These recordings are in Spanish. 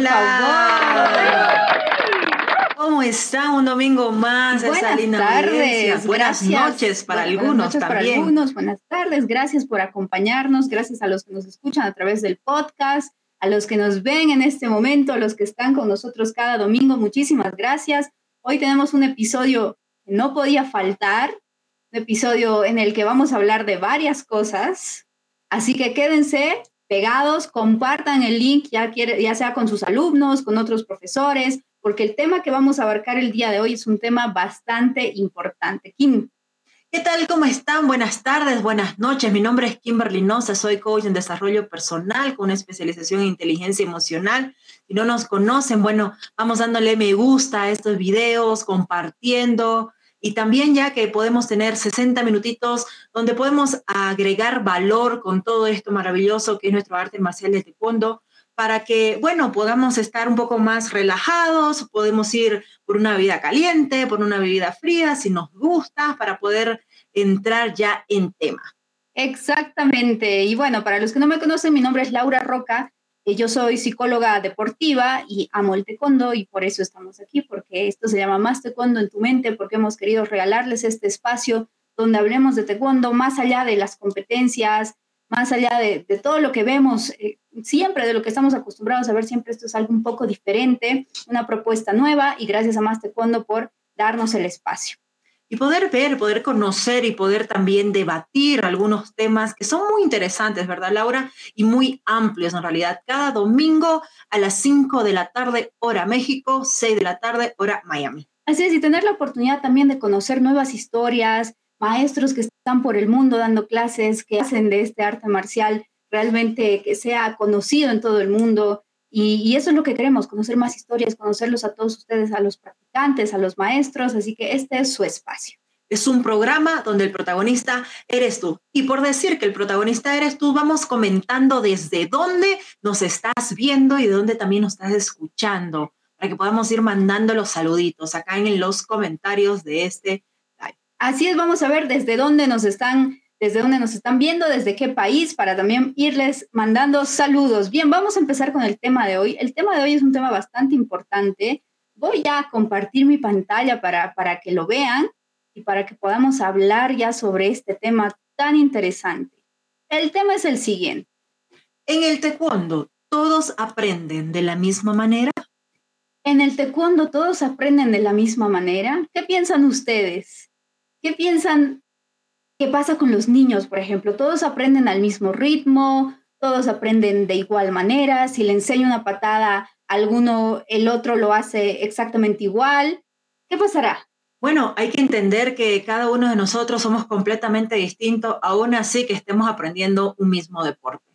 Hola. ¿Cómo están? Un domingo más. Buenas tardes. Buenas noches para algunos también. Para algunos. Buenas tardes. Gracias por acompañarnos. Gracias a los que nos escuchan a través del podcast, a los que nos ven en este momento, a los que están con nosotros cada domingo. Muchísimas gracias. Hoy tenemos un episodio que no podía faltar, un episodio en el que vamos a hablar de varias cosas. Así que quédense pegados, compartan el link, ya, ya sea con sus alumnos, con otros profesores, porque el tema que vamos a abarcar el día de hoy es un tema bastante importante. Kim. ¿Qué tal? ¿Cómo están? Buenas tardes, buenas noches. Mi nombre es Kimberly Noza, soy coach en desarrollo personal con una especialización en inteligencia emocional. Si no nos conocen, bueno, vamos dándole me gusta a estos videos, compartiendo, y también ya que podemos tener 60 minutitos donde podemos agregar valor con todo esto maravilloso que es nuestro arte marcial de taekwondo para que, bueno, podamos estar un poco más relajados, podemos ir por una bebida caliente, por una bebida fría, si nos gusta, para poder entrar ya en tema. Exactamente. Y bueno, para los que no me conocen, mi nombre es Laura Roca yo soy psicóloga deportiva y amo el taekwondo y por eso estamos aquí, porque esto se llama Más Taekwondo en tu mente, porque hemos querido regalarles este espacio donde hablemos de taekwondo más allá de las competencias, más allá de, todo lo que vemos, eh, siempre de lo que estamos acostumbrados a ver, siempre esto es algo un poco diferente, una propuesta nueva y gracias a Más Taekwondo por darnos el espacio y poder ver, poder conocer y poder también debatir algunos temas que son muy interesantes, ¿verdad, Laura? Y muy amplios en realidad. Cada domingo a las 5 de la tarde, hora México, 6 de la tarde, hora Miami. Así es, y tener la oportunidad también de conocer nuevas historias, maestros que están por el mundo dando clases, que hacen de este arte marcial realmente que sea conocido en todo el mundo y, eso es lo que queremos, conocer más historias, conocerlos a todos ustedes, a los practicantes, a los maestros, así que este es su espacio. Es un programa donde el protagonista eres tú. Y por decir que el protagonista eres tú, vamos comentando desde dónde nos estás viendo y de dónde también nos estás escuchando, para que podamos ir mandando los saluditos acá en los comentarios de este. Así es, vamos a ver desde dónde nos están desde dónde nos están viendo, desde qué país, para también irles mandando saludos. Bien, vamos a empezar con el tema de hoy. El tema de hoy es un tema bastante importante. Voy a compartir mi pantalla para, para que lo vean y para que podamos hablar ya sobre este tema tan interesante. El tema es el siguiente. En el taekwondo, ¿todos aprenden de la misma manera? En el taekwondo, ¿todos aprenden de la misma manera? ¿Qué piensan ustedes? ¿Qué piensan ¿Qué pasa con los niños, por ejemplo? Todos aprenden al mismo ritmo, todos aprenden de igual manera. Si le enseño una patada alguno, el otro lo hace exactamente igual. ¿Qué pasará? Bueno, hay que entender que cada uno de nosotros somos completamente distintos, aún así que estemos aprendiendo un mismo deporte.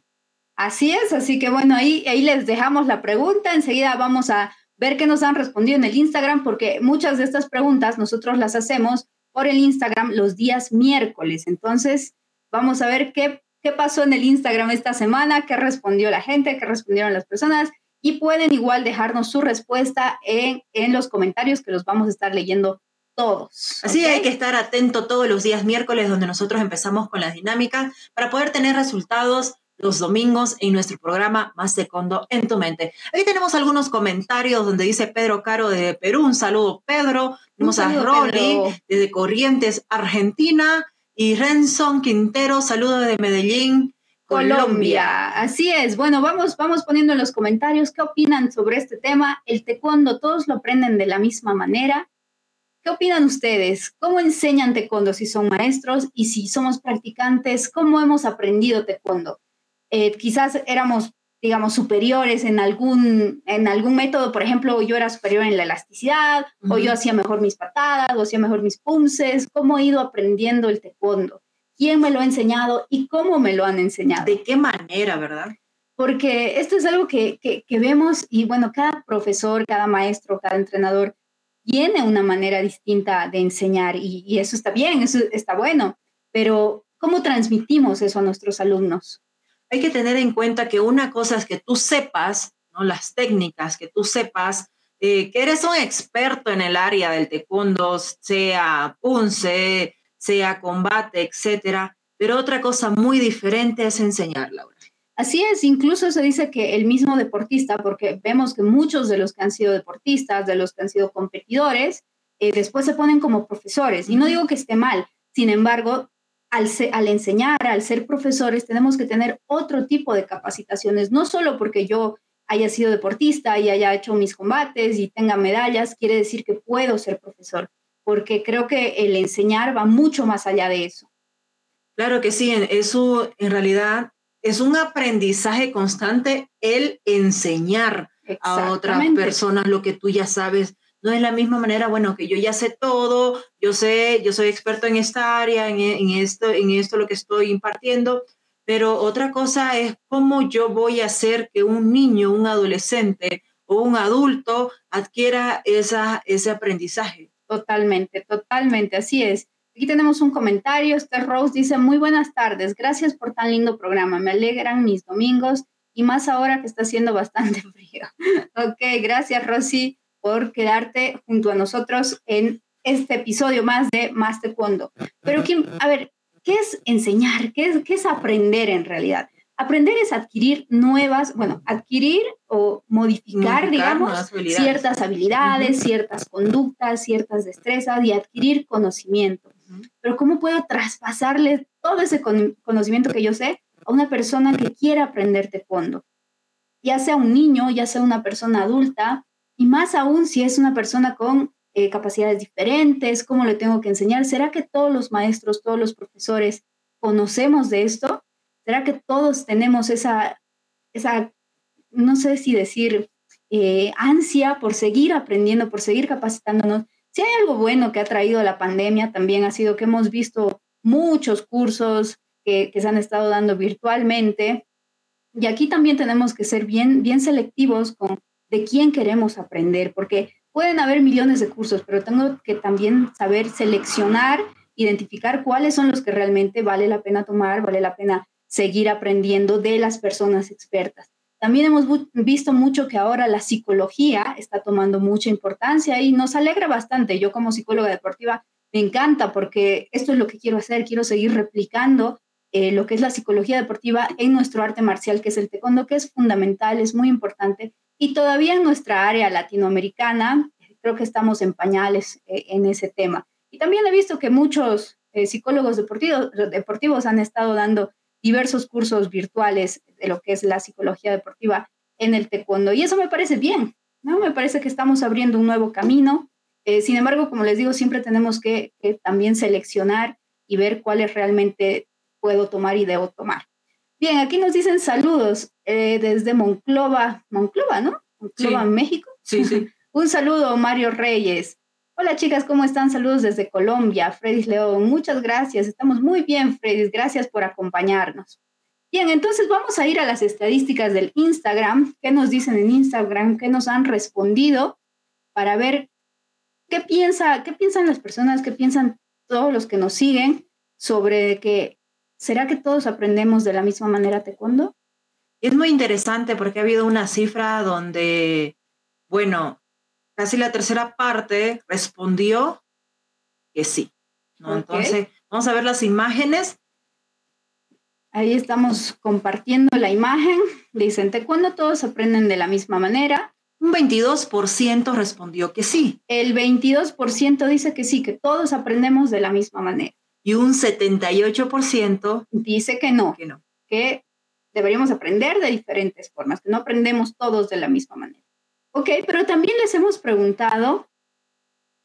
Así es, así que bueno, ahí, ahí les dejamos la pregunta. Enseguida vamos a ver qué nos han respondido en el Instagram, porque muchas de estas preguntas nosotros las hacemos por el Instagram los días miércoles. Entonces, vamos a ver qué, qué pasó en el Instagram esta semana, qué respondió la gente, qué respondieron las personas y pueden igual dejarnos su respuesta en, en los comentarios que los vamos a estar leyendo todos. Así hay que estar atento todos los días miércoles donde nosotros empezamos con las dinámicas para poder tener resultados los domingos en nuestro programa Más Secondo en tu mente. Aquí tenemos algunos comentarios donde dice Pedro Caro de Perú, un saludo Pedro, tenemos a Rolly desde Corrientes, Argentina, y Renson Quintero, saludo de Medellín, Colombia. Así es. Bueno, vamos, vamos poniendo en los comentarios qué opinan sobre este tema. El taekwondo, todos lo aprenden de la misma manera. ¿Qué opinan ustedes? ¿Cómo enseñan taekwondo si son maestros y si somos practicantes? ¿Cómo hemos aprendido taekwondo? Eh, quizás éramos, digamos, superiores en algún, en algún método, por ejemplo, yo era superior en la elasticidad, o yo hacía mejor mis patadas, o hacía mejor mis punces, cómo he ido aprendiendo el taekwondo, quién me lo ha enseñado y cómo me lo han enseñado. ¿De qué manera, verdad? Porque esto es algo que, que, vemos y bueno, cada profesor, cada maestro, cada entrenador tiene una manera distinta de enseñar y, y eso está bien, eso está bueno, pero ¿cómo transmitimos eso a nuestros alumnos? Hay que tener en cuenta que una cosa es que tú sepas, ¿no? las técnicas, que tú sepas eh, que eres un experto en el área del taekwondo, sea punce, sea combate, etcétera. Pero otra cosa muy diferente es enseñar, Laura. Así es, incluso se dice que el mismo deportista, porque vemos que muchos de los que han sido deportistas, de los que han sido competidores, eh, después se ponen como profesores. Y no digo que esté mal, sin embargo, al, al, enseñar, al ser profesores, tenemos que tener otro tipo de capacitaciones, no solo porque yo haya sido deportista y haya hecho mis combates y tenga medallas, quiere decir que puedo ser profesor, porque creo que el enseñar va mucho más allá de eso. Claro que sí, eso en realidad es un aprendizaje constante el enseñar a otras personas lo que tú ya sabes. No es la misma manera, bueno, que yo ya sé todo, yo sé, yo soy experto en esta área, en, en esto, en esto lo que estoy impartiendo, pero otra cosa es cómo yo voy a hacer que un niño, un adolescente o un adulto adquiera esa, ese aprendizaje. Totalmente, totalmente, así es. Aquí tenemos un comentario. Esther Rose dice, muy buenas tardes, gracias por tan lindo programa, me alegran mis domingos y más ahora que está haciendo bastante frío. ok, gracias Rosy por quedarte junto a nosotros en este episodio más de Más Taekwondo. Pero, a ver, ¿qué es enseñar? ¿Qué es, ¿Qué es aprender en realidad? Aprender es adquirir nuevas, bueno, adquirir o modificar, digamos, ciertas habilidades, ciertas conductas, ciertas destrezas y adquirir conocimiento. Pero ¿cómo puedo traspasarle todo ese conocimiento que yo sé a una persona que quiera aprender taekwondo? Ya sea un niño, ya sea una persona adulta, y más aún si es una persona con eh, capacidades diferentes, ¿cómo le tengo que enseñar? ¿Será que todos los maestros, todos los profesores conocemos de esto? ¿Será que todos tenemos esa, esa no sé si decir, eh, ansia por seguir aprendiendo, por seguir capacitándonos? Si hay algo bueno que ha traído la pandemia también ha sido que hemos visto muchos cursos que, se han estado dando virtualmente. Y aquí también tenemos que ser bien, bien selectivos con de quién queremos aprender, porque pueden haber millones de cursos, pero tengo que también saber seleccionar, identificar cuáles son los que realmente vale la pena tomar, vale la pena seguir aprendiendo de las personas expertas. También hemos visto mucho que ahora la psicología está tomando mucha importancia y nos alegra bastante. Yo como psicóloga deportiva me encanta porque esto es lo que quiero hacer, quiero seguir replicando eh, lo que es la psicología deportiva en nuestro arte marcial, que es el taekwondo, que es fundamental, es muy importante. Y todavía en nuestra área latinoamericana, creo que estamos en pañales eh, en ese tema. Y también he visto que muchos eh, psicólogos deportivos, han estado dando diversos cursos virtuales de lo que es la psicología deportiva en el taekwondo. Y eso me parece bien, ¿no? Me parece que estamos abriendo un nuevo camino. Eh, sin embargo, como les digo, siempre tenemos que, también seleccionar y ver cuáles realmente puedo tomar y debo tomar. Bien, aquí nos dicen saludos eh, desde Monclova, Monclova, ¿no? Monclova, México. Sí, sí. un saludo, Mario Reyes. Hola chicas, ¿cómo están? Saludos desde Colombia. Fredis León, muchas gracias. Estamos muy bien, Fredis. Gracias por acompañarnos. Bien, entonces vamos a ir a las estadísticas del Instagram. ¿Qué nos dicen en Instagram? ¿Qué nos han respondido? Para ver qué, piensa, qué piensan las personas, qué piensan todos los que nos siguen sobre que, ¿será que todos aprendemos de la misma manera taekwondo? Es muy interesante porque ha habido una cifra donde, bueno, casi la tercera parte respondió que sí. Entonces, vamos a ver las imágenes. Ahí estamos compartiendo la imagen. Dicen, cuando todos aprenden de la misma manera? Un 22% respondió que sí. El 22% dice que sí, que todos aprendemos de la misma manera. Y un 78% dice que no, que no, que deberíamos aprender de diferentes formas, que no aprendemos todos de la misma manera. Ok, pero también les hemos preguntado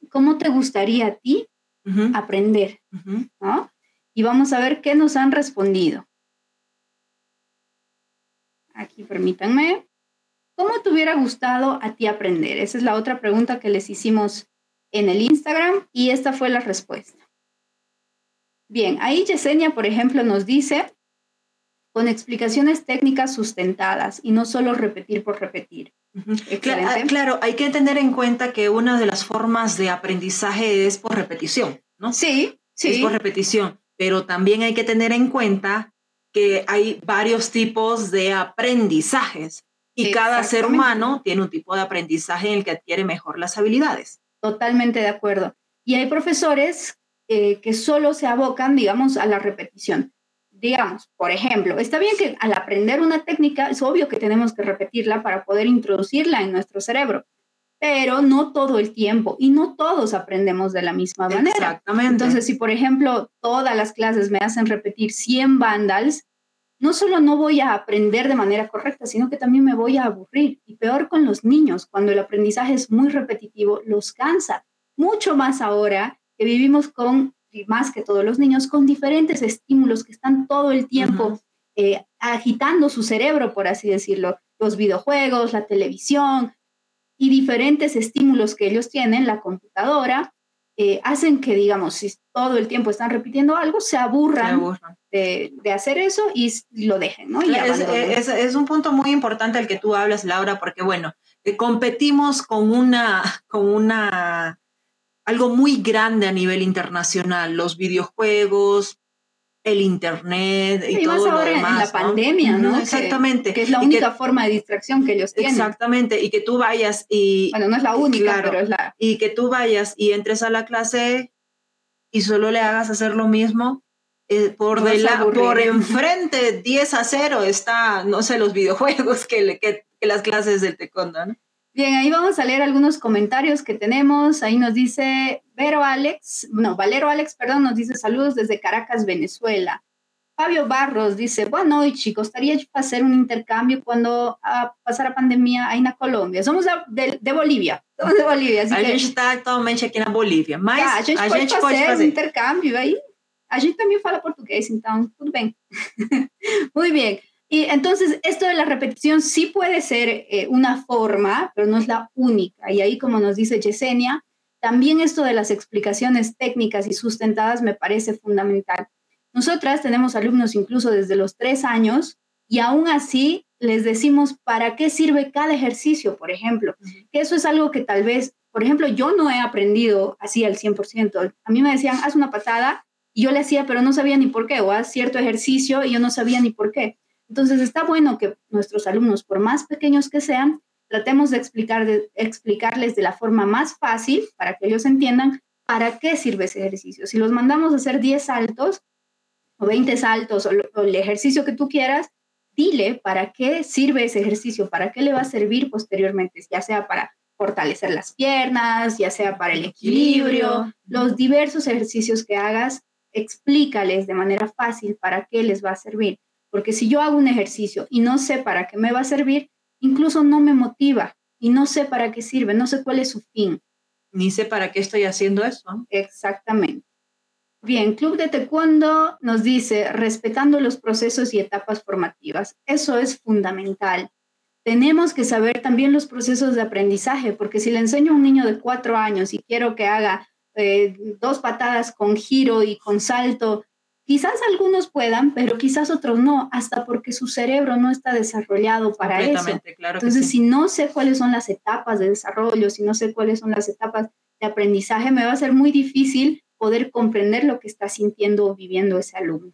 cómo te gustaría a ti aprender, ¿no? Y vamos a ver qué nos han respondido. Aquí permítanme. ¿Cómo te hubiera gustado a ti aprender? Esa es la otra pregunta que les hicimos en el Instagram y esta fue la respuesta. Bien, ahí Yesenia, por ejemplo, nos dice, con explicaciones técnicas sustentadas y no solo repetir por repetir. Ah, claro, hay que tener en cuenta que una de las formas de aprendizaje es por repetición, ¿no? Sí, sí. Es por repetición, pero también hay que tener en cuenta que hay varios tipos de aprendizajes y cada ser humano tiene un tipo de aprendizaje en el que adquiere mejor las habilidades. Totalmente de acuerdo. Y hay profesores eh, que solo se abocan, digamos, a la repetición digamos, por ejemplo, está bien que al aprender una técnica es obvio que tenemos que repetirla para poder introducirla en nuestro cerebro, pero no todo el tiempo y no todos aprendemos de la misma manera. Exactamente. Entonces, si por ejemplo todas las clases me hacen repetir 100 vandals, no solo no voy a aprender de manera correcta, sino que también me voy a aburrir. Y peor con los niños, cuando el aprendizaje es muy repetitivo, los cansa. Mucho más ahora que vivimos con, y más que todos los niños, con diferentes estímulos que están todo el tiempo eh, agitando su cerebro, por así decirlo. Los videojuegos, la televisión y diferentes estímulos que ellos tienen, la computadora, eh, hacen que, digamos, si todo el tiempo están repitiendo algo, se aburran, De, hacer eso y lo dejen, ¿no? es, un punto muy importante el que tú hablas, Laura, porque, bueno, eh, competimos con una, con una, algo muy grande a nivel internacional, los videojuegos, el internet y, todo lo demás. En la pandemia, ¿no? Exactamente. Que, es la única forma de distracción que ellos tienen. Exactamente, y que tú vayas y... Bueno, no es la única, pero es la... Y que tú vayas y entres a la clase y solo le hagas hacer lo mismo. Eh, por, de la, por enfrente, 10 a 0, está, no sé, los videojuegos que, que, que las clases del taekwondo, ¿no? Bien, ahí vamos a leer algunos comentarios que tenemos. Ahí nos dice Vero Alex, no, Valero Alex, perdón, nos dice saludos desde Caracas, Venezuela. Fabio Barros dice, bueno, y chicos, estaría hacer un intercambio cuando a pasar a pandemia ahí en Colombia. Somos de, de, Bolívia, somos de Bolívia. A gente está actualmente aquí en Bolívia, mas a gente, a pode, gente fazer pode fazer aí. A gente también fala portugués, entonces, tudo bem. Muy bien. Y entonces, esto de la repetición sí puede ser eh, una forma, pero no es la única. Y ahí, como nos dice Yesenia, también esto de las explicaciones técnicas y sustentadas me parece fundamental. Nosotras tenemos alumnos incluso desde los tres años y aún así les decimos para qué sirve cada ejercicio, por ejemplo. Que eso es algo que tal vez, por ejemplo, yo no he aprendido así al 100%. A mí me decían, haz una patada y yo le hacía, pero no sabía ni por qué, o haz cierto ejercicio y yo no sabía ni por qué. Entonces está bueno que nuestros alumnos, por más pequeños que sean, tratemos de, explicar, de explicarles de la forma más fácil para que ellos entiendan para qué sirve ese ejercicio. Si los mandamos a hacer 10 saltos o 20 saltos o, o el ejercicio que tú quieras, dile para qué sirve ese ejercicio, para qué le va a servir posteriormente, ya sea para fortalecer las piernas, ya sea para el equilibrio, los diversos ejercicios que hagas, explícales de manera fácil para qué les va a servir. Porque si yo hago un ejercicio y no sé para qué me va a servir, incluso no me motiva y no sé para qué sirve, no sé cuál es su fin. Ni sé para qué estoy haciendo eso. Exactamente. Bien, Club de Taekwondo nos dice, respetando los procesos y etapas formativas. Eso es fundamental. Tenemos que saber también los procesos de aprendizaje, porque si le enseño a un niño de cuatro años y quiero que haga eh, dos patadas con giro y con salto Quizás algunos puedan, pero quizás otros no, hasta porque su cerebro no está desarrollado para eso. Claro Entonces, si no sé cuáles son las etapas de desarrollo, si no sé cuáles son las etapas de aprendizaje, me va a ser muy difícil poder comprender lo que está sintiendo o viviendo ese alumno.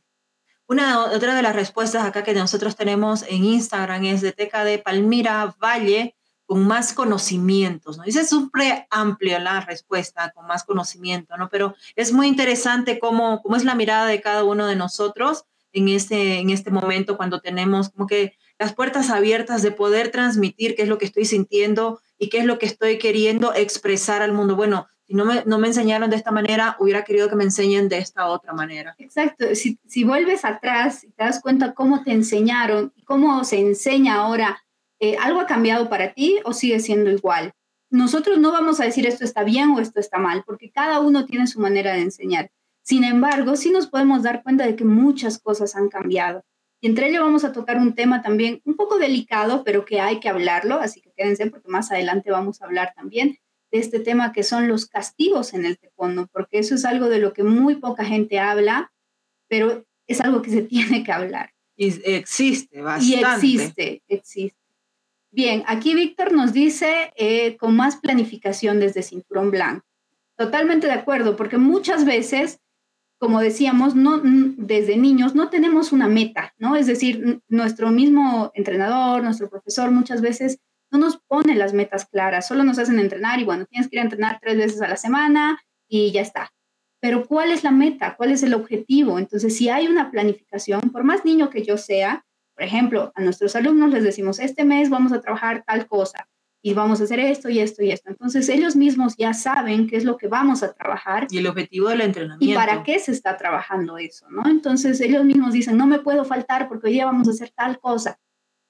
Una otra de las respuestas acá que nosotros tenemos en Instagram es de de Palmira Valle con más conocimientos, ¿no? Dice súper amplia la respuesta, con más conocimiento, ¿no? Pero es muy interesante cómo, cómo es la mirada de cada uno de nosotros en este, en este momento cuando tenemos como que las puertas abiertas de poder transmitir qué es lo que estoy sintiendo y qué es lo que estoy queriendo expresar al mundo. Bueno, si no me, no me enseñaron de esta manera, hubiera querido que me enseñen de esta otra manera. Exacto. Si, si vuelves atrás y te das cuenta cómo te enseñaron y cómo se enseña ahora eh, ¿algo ha cambiado para ti o sigue siendo igual? Nosotros no vamos a decir esto está bien o esto está mal, porque cada uno tiene su manera de enseñar. Sin embargo, sí nos podemos dar cuenta de que muchas cosas han cambiado. Y entre ello vamos a tocar un tema también un poco delicado, pero que hay que hablarlo, así que quédense porque más adelante vamos a hablar también de este tema que son los castigos en el taekwondo, porque eso es algo de lo que muy poca gente habla, pero es algo que se tiene que hablar. Y existe bastante. Y existe, existe. Bien, aquí Víctor nos dice eh, con más planificación desde cinturón blanco. Totalmente de acuerdo, porque muchas veces, como decíamos, no, desde niños no tenemos una meta, ¿no? Es decir, nuestro mismo entrenador, nuestro profesor muchas veces no nos pone las metas claras, solo nos hacen entrenar y bueno, tienes que ir a entrenar tres veces a la semana y ya está. pero ¿cuál es la meta? ¿Cuál es el objetivo? Entonces, si hay una planificación, por más niño que yo sea, por ejemplo, a nuestros alumnos les decimos, este mes vamos a trabajar tal cosa y vamos a hacer esto y esto y esto. Entonces, ellos mismos ya saben qué es lo que vamos a trabajar. Y el objetivo del entrenamiento. Y para qué se está trabajando eso, ¿no? Entonces, ellos mismos dicen, no me puedo faltar porque hoy día vamos a hacer tal cosa.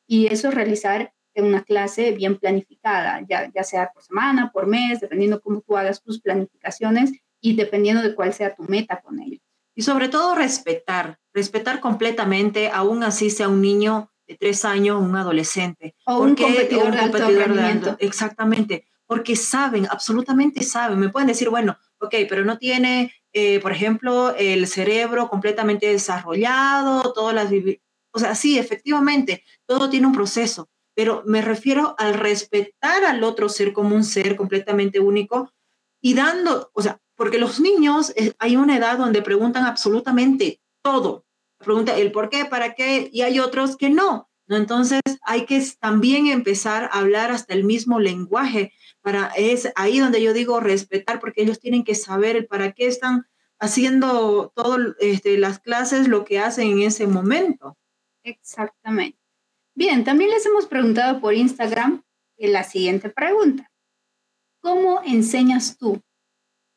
Y eso es realizar una clase bien planificada, ya, ya sea por semana, por mes, dependiendo cómo tú hagas tus planificaciones y dependiendo de cuál sea tu meta con ellos. Y sobre todo respetar, respetar completamente, aún así sea un niño de tres años, un adolescente. O un competidor, de, alto exactamente, porque saben, absolutamente saben. Me pueden decir, bueno, ok, pero no tiene, eh, por ejemplo, el cerebro completamente desarrollado, todas las... O sea, sí, efectivamente, todo tiene un proceso, pero me refiero al respetar al otro ser como un ser completamente único y dando, o sea, porque los niños, eh, hay una edad donde preguntan absolutamente todo. Pregunta el por qué, para qué, y hay otros que no. Entonces hay que también empezar a hablar hasta el mismo lenguaje. Para, es ahí donde yo digo respetar, porque ellos tienen que saber el para qué están haciendo todas este, las clases, lo que hacen en ese momento. Exactamente. Bien, también les hemos preguntado por Instagram la siguiente pregunta. ¿Cómo enseñas tú?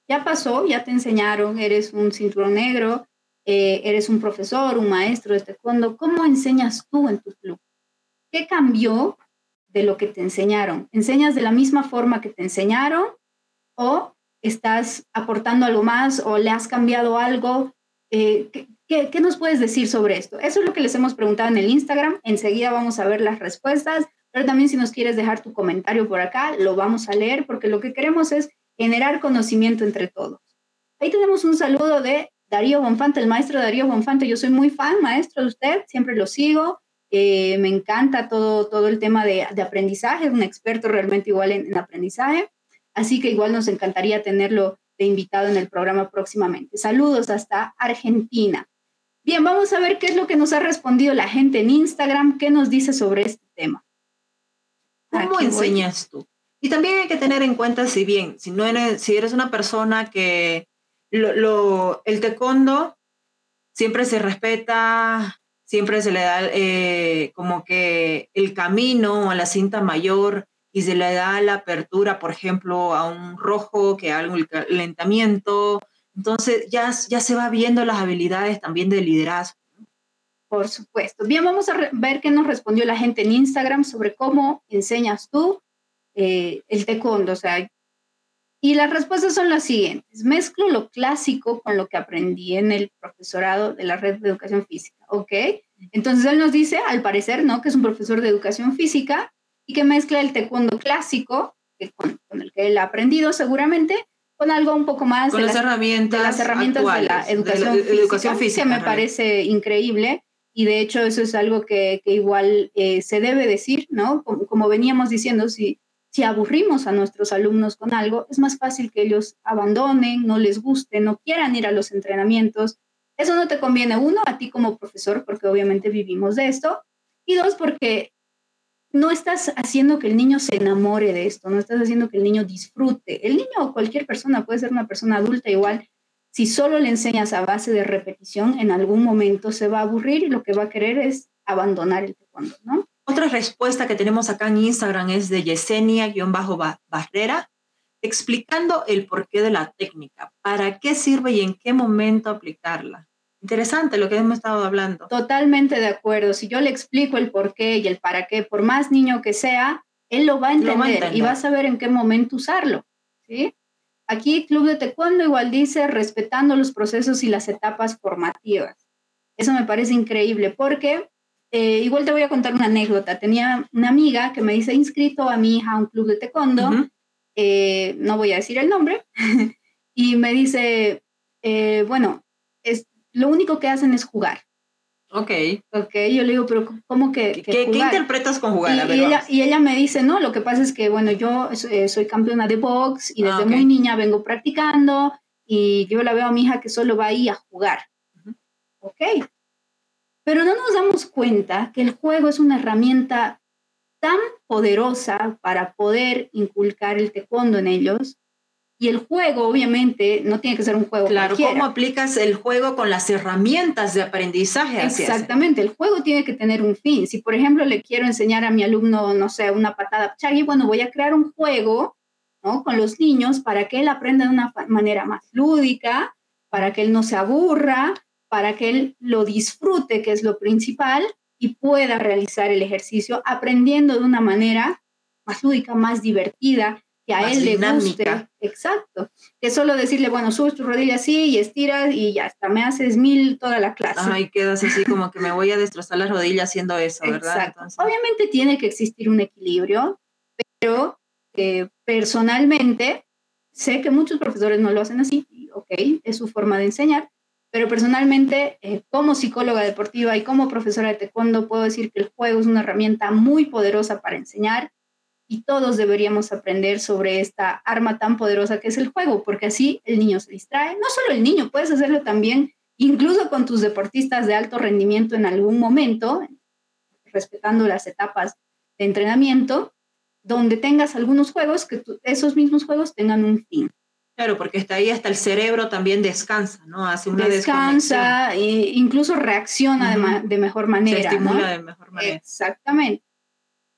Ya pasó, ya te enseñaron, eres un cinturón negro, eh, eres un profesor, un maestro de taekwondo. ¿Cómo enseñas tú en tu club? ¿Qué cambió de lo que te enseñaron? ¿Enseñas de la misma forma que te enseñaron o estás aportando algo más o le has cambiado algo? Eh, ¿qué, ¿Qué nos puedes decir sobre esto? Eso es lo que les hemos preguntado en el Instagram. Enseguida vamos a ver las respuestas, pero también si nos quieres dejar tu comentario por acá, lo vamos a leer porque lo que queremos es generar conocimiento entre todos. Ahí tenemos un saludo de Darío Bonfante, el maestro Darío Bonfante. Yo soy muy fan, maestro de usted, siempre lo sigo. Eh, me encanta todo, todo el tema de, aprendizaje, es un experto realmente igual en, aprendizaje. Así que igual nos encantaría tenerlo de invitado en el programa próximamente. Saludos hasta Argentina. Bien, vamos a ver qué es lo que nos ha respondido la gente en Instagram, qué nos dice sobre este tema. ¿Cómo enseñas tú? Y también hay que tener en cuenta, si bien, si, no eres, si eres una persona que lo, el taekwondo siempre se respeta, siempre se le da eh, como que el camino a la cinta mayor y se le da la apertura, por ejemplo, a un rojo que haga un calentamiento. Entonces ya, ya se va viendo las habilidades también de liderazgo. Por supuesto. Bien, vamos a ver qué nos respondió la gente en Instagram sobre cómo enseñas tú eh, el taekwondo, o sea, y las respuestas son las siguientes. Mezclo lo clásico con lo que aprendí en el profesorado de la red de educación física, ¿ok? Entonces él nos dice, al parecer, ¿no? Que es un profesor de educación física y que mezcla el taekwondo clásico, que con, el que él ha aprendido seguramente, con algo un poco más con de las, herramientas, de las herramientas de la educación, física, que me parece increíble. Y de hecho eso es algo que, que igual eh, se debe decir, ¿no? Como, como veníamos diciendo, si si aburrimos a nuestros alumnos con algo, es más fácil que ellos abandonen, no les guste, no quieran ir a los entrenamientos. Eso no te conviene, uno, a ti como profesor, porque obviamente vivimos de esto, y dos, porque no estás haciendo que el niño se enamore de esto, no estás haciendo que el niño disfrute. El niño o cualquier persona, puede ser una persona adulta igual, si solo le enseñas a base de repetición, en algún momento se va a aburrir y lo que va a querer es abandonar el taekwondo, ¿no? Otra respuesta que tenemos acá en Instagram es de Yesenia-Barrera, explicando el porqué de la técnica, para qué sirve y en qué momento aplicarla. Interesante lo que hemos estado hablando. Totalmente de acuerdo. Si yo le explico el porqué y el para qué, por más niño que sea, él lo va a entender, y va a saber en qué momento usarlo. ¿sí? Aquí Club de Taekwondo igual dice respetando los procesos y las etapas formativas. Eso me parece increíble porque eh, igual te voy a contar una anécdota. Tenía una amiga que me dice, inscrito a mi hija a un club de taekwondo, eh, no voy a decir el nombre, y me dice, eh, bueno, es, lo único que hacen es jugar. Ok. Ok, yo le digo, pero ¿cómo que, ¿Qué, interpretas con jugar? Y, ella, y, ella, me dice, no, lo que pasa es que, bueno, yo soy campeona de box y desde ah, muy niña vengo practicando y yo la veo a mi hija que solo va ahí a jugar. Ok, pero no nos damos cuenta que el juego es una herramienta tan poderosa para poder inculcar el taekwondo en ellos, Y el juego, obviamente, no tiene que ser un juego. Claro, ¿cómo aplicas el juego con las herramientas de aprendizaje? Exactamente, el juego tiene que tener un fin. Si, por ejemplo, le quiero enseñar a mi alumno, no sé, una patada chagui, bueno, voy a crear un juego ¿no? con los niños para que él aprenda de una manera más lúdica, para que él no se aburra, para que él lo disfrute, que es lo principal, y pueda realizar el ejercicio aprendiendo de una manera más lúdica, más divertida, que a él le guste. Exacto. Que solo decirle, bueno, subes tu rodilla así y estiras y ya está, me haces mil toda la clase. Ay, quedas así como que me voy a destrozar las rodillas haciendo eso, ¿verdad? Exacto. Obviamente tiene que existir un equilibrio, pero eh, personalmente sé que muchos profesores no lo hacen así, ok, es su forma de enseñar, pero personalmente, eh, como psicóloga deportiva y como profesora de taekwondo, puedo decir que el juego es una herramienta muy poderosa para enseñar y todos deberíamos aprender sobre esta arma tan poderosa que es el juego, porque así el niño se distrae. No solo el niño, puedes hacerlo también incluso con tus deportistas de alto rendimiento en algún momento, respetando las etapas de entrenamiento, donde tengas algunos juegos, que esos mismos juegos tengan un fin. Claro, porque está ahí hasta el cerebro también descansa, ¿no? Hace una Descansa e incluso reacciona de, mejor manera. Se estimula de mejor manera. Exactamente.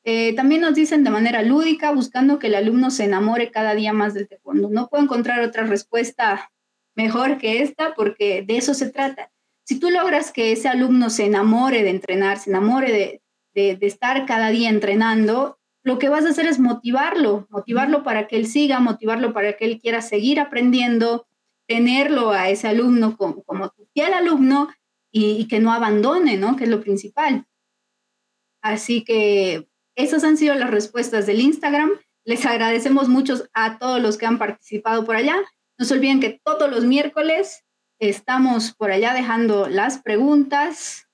Eh, también nos dicen de manera lúdica, buscando que el alumno se enamore cada día más del taekwondo. No puedo encontrar otra respuesta mejor que esta porque de eso se trata. Si tú logras que ese alumno se enamore de entrenar, se enamore de, de, de estar cada día entrenando, lo que vas a hacer es motivarlo, motivarlo para que él siga, motivarlo para que él quiera seguir aprendiendo, tenerlo a ese alumno como, como tu fiel alumno y, que no abandone, ¿no? Que es lo principal. Así que esas han sido las respuestas del Instagram. Les agradecemos mucho a todos los que han participado por allá. No se olviden que todos los miércoles estamos por allá dejando las preguntas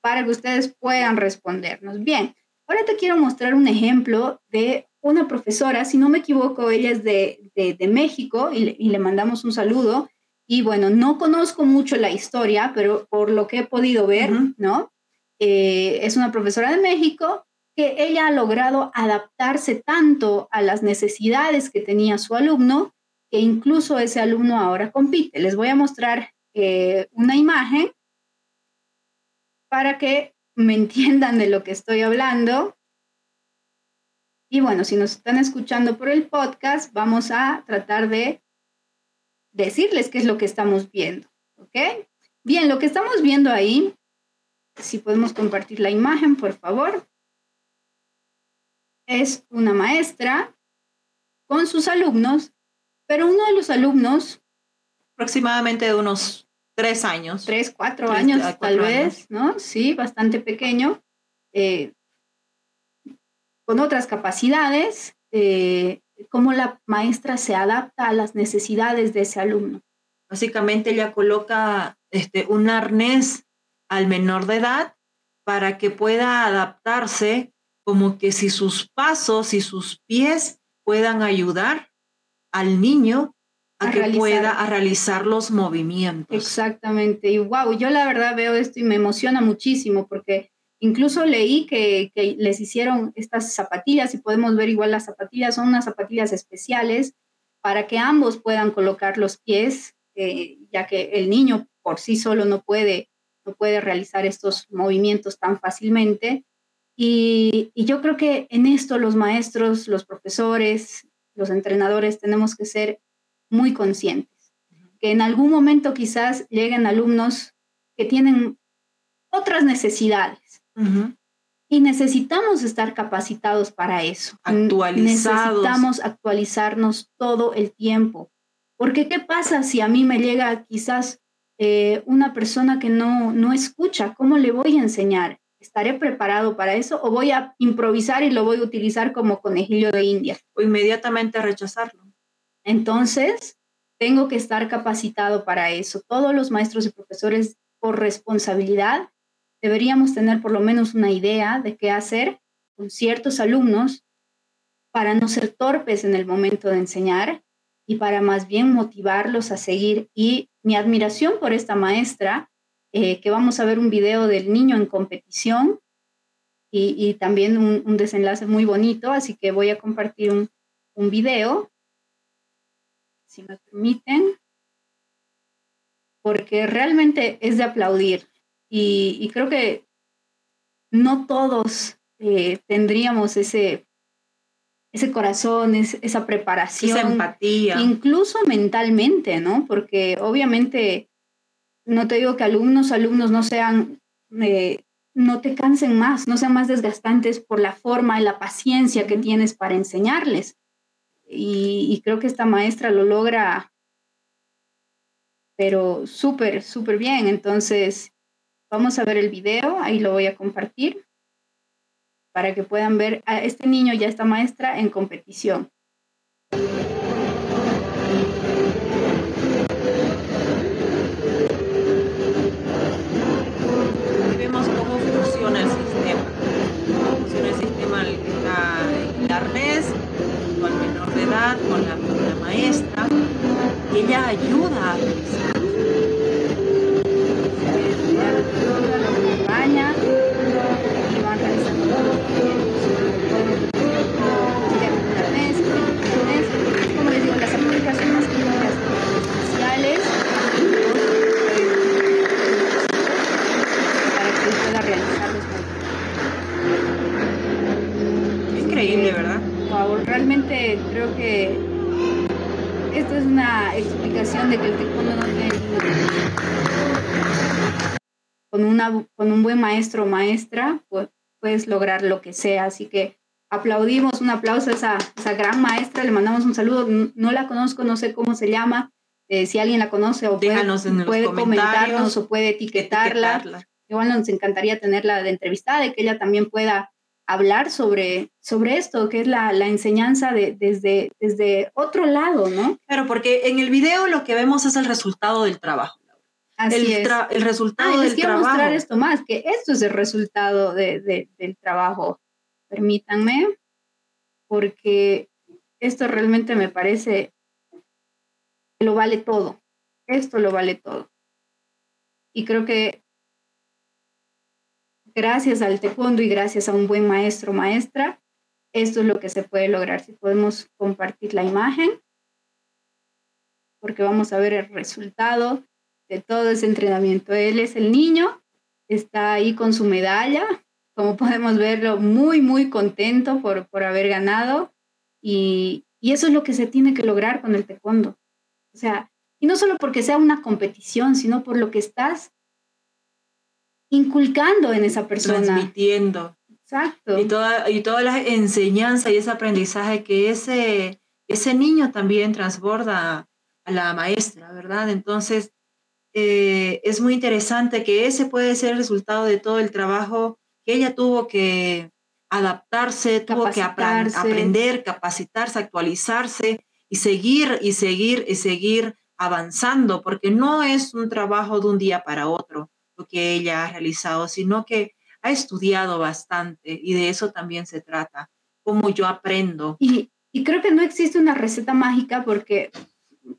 para que ustedes puedan respondernos. Bien, Ahora te quiero mostrar un ejemplo de una profesora, si no me equivoco, ella es de, México y le, mandamos un saludo. Y bueno, no conozco mucho la historia, pero por lo que he podido ver, ¿no? Eh, es una profesora de México que ella ha logrado adaptarse tanto a las necesidades que tenía su alumno, que incluso ese alumno ahora compite. Les voy a mostrar eh, una imagen para que me entiendan de lo que estoy hablando. Y bueno, si nos están escuchando por el podcast, vamos a tratar de decirles qué es lo que estamos viendo. ¿Ok? Bien, lo que estamos viendo ahí, si podemos compartir la imagen, por favor, es una maestra con sus alumnos, pero uno de los alumnos... Aproximadamente de unos tres años. Tres, cuatro años tal vez, ¿no? Sí, bastante pequeño, eh, con otras capacidades, eh, cómo la maestra se adapta a las necesidades de ese alumno. Básicamente ella coloca este, un arnés al menor de edad para que pueda adaptarse como que si sus pasos y sus pies puedan ayudar al niño a, que pueda a realizar los movimientos. Exactamente. Y wow, yo la verdad veo esto y me emociona muchísimo porque incluso leí que, les hicieron estas zapatillas y podemos ver igual las zapatillas, son unas zapatillas especiales para que ambos puedan colocar los pies, eh, ya que el niño por sí solo no puede, no puede realizar estos movimientos tan fácilmente. y yo creo que en esto los maestros, los profesores, los entrenadores tenemos que ser muy conscientes, que en algún momento quizás lleguen alumnos que tienen otras necesidades. Y necesitamos estar capacitados para eso. Actualizados. Necesitamos actualizarnos todo el tiempo. Porque ¿qué pasa si a mí me llega quizás eh, una persona que no, no escucha? ¿Cómo le voy a enseñar? ¿Estaré preparado para eso o voy a improvisar y lo voy a utilizar como conejillo de India? O inmediatamente rechazarlo. Entonces, tengo que estar capacitado para eso. Todos los maestros y profesores, por responsabilidad, deberíamos tener por lo menos una idea de qué hacer con ciertos alumnos para no ser torpes en el momento de enseñar y para más bien motivarlos a seguir. Y mi admiración por esta maestra, eh, que vamos a ver un video del niño en competición y, también un, desenlace muy bonito, así que voy a compartir un, un video si me permiten, porque realmente es de aplaudir. Y, creo que no todos eh, tendríamos ese, ese corazón, esa preparación. Esa empatía. Incluso mentalmente, ¿no? Porque obviamente, no te digo que alumnos, alumnos no sean, eh, no te cansen más, no sean más desgastantes por la forma y la paciencia que tienes para enseñarles. Y, y creo que esta maestra lo logra, pero súper, súper bien. Entonces, vamos a ver el video, ahí lo voy a compartir para que puedan ver a este niño ya esta maestra en competición. Ella ayuda una, con un buen maestro o maestra, pues puedes lograr lo que sea. Así que aplaudimos, un aplauso a esa, esa gran maestra, le mandamos un saludo. No la conozco, no sé cómo se llama. Eh, si alguien la conoce o puede, puede comentarnos o puede etiquetarla. etiquetarla. Igual nos encantaría tenerla de entrevistada y que ella también pueda hablar sobre, sobre esto, que es la, enseñanza de, desde, desde otro lado, ¿no? Claro, porque en el video lo que vemos es el resultado del trabajo. Así el, es. el resultado del les quiero mostrar esto más, que esto es el resultado del trabajo. Permítanme, porque esto realmente me parece que lo vale todo. Esto lo vale todo. Y creo que gracias al taekwondo y gracias a un buen maestro maestra, esto es lo que se puede lograr. Si podemos compartir la imagen, porque vamos a ver el resultado de todo ese entrenamiento. Él es el niño, está ahí con su medalla, como podemos verlo, muy, muy contento por, por haber ganado. Y, y eso es lo que se tiene que lograr con el taekwondo. O sea, y no solo porque sea una competición, sino por lo que estás inculcando en esa persona. Transmitiendo. Exacto. Y toda, y toda la enseñanza y ese aprendizaje que ese, ese niño también transborda a la maestra, ¿verdad? Entonces, eh, es muy interesante que ese puede ser el resultado de todo el trabajo que ella tuvo que adaptarse, tuvo que aprender, capacitarse, actualizarse y seguir y seguir y seguir avanzando, porque no es un trabajo de un día para otro lo que ella ha realizado, sino que ha estudiado bastante y de eso también se trata, cómo yo aprendo. Y, creo que no existe una receta mágica porque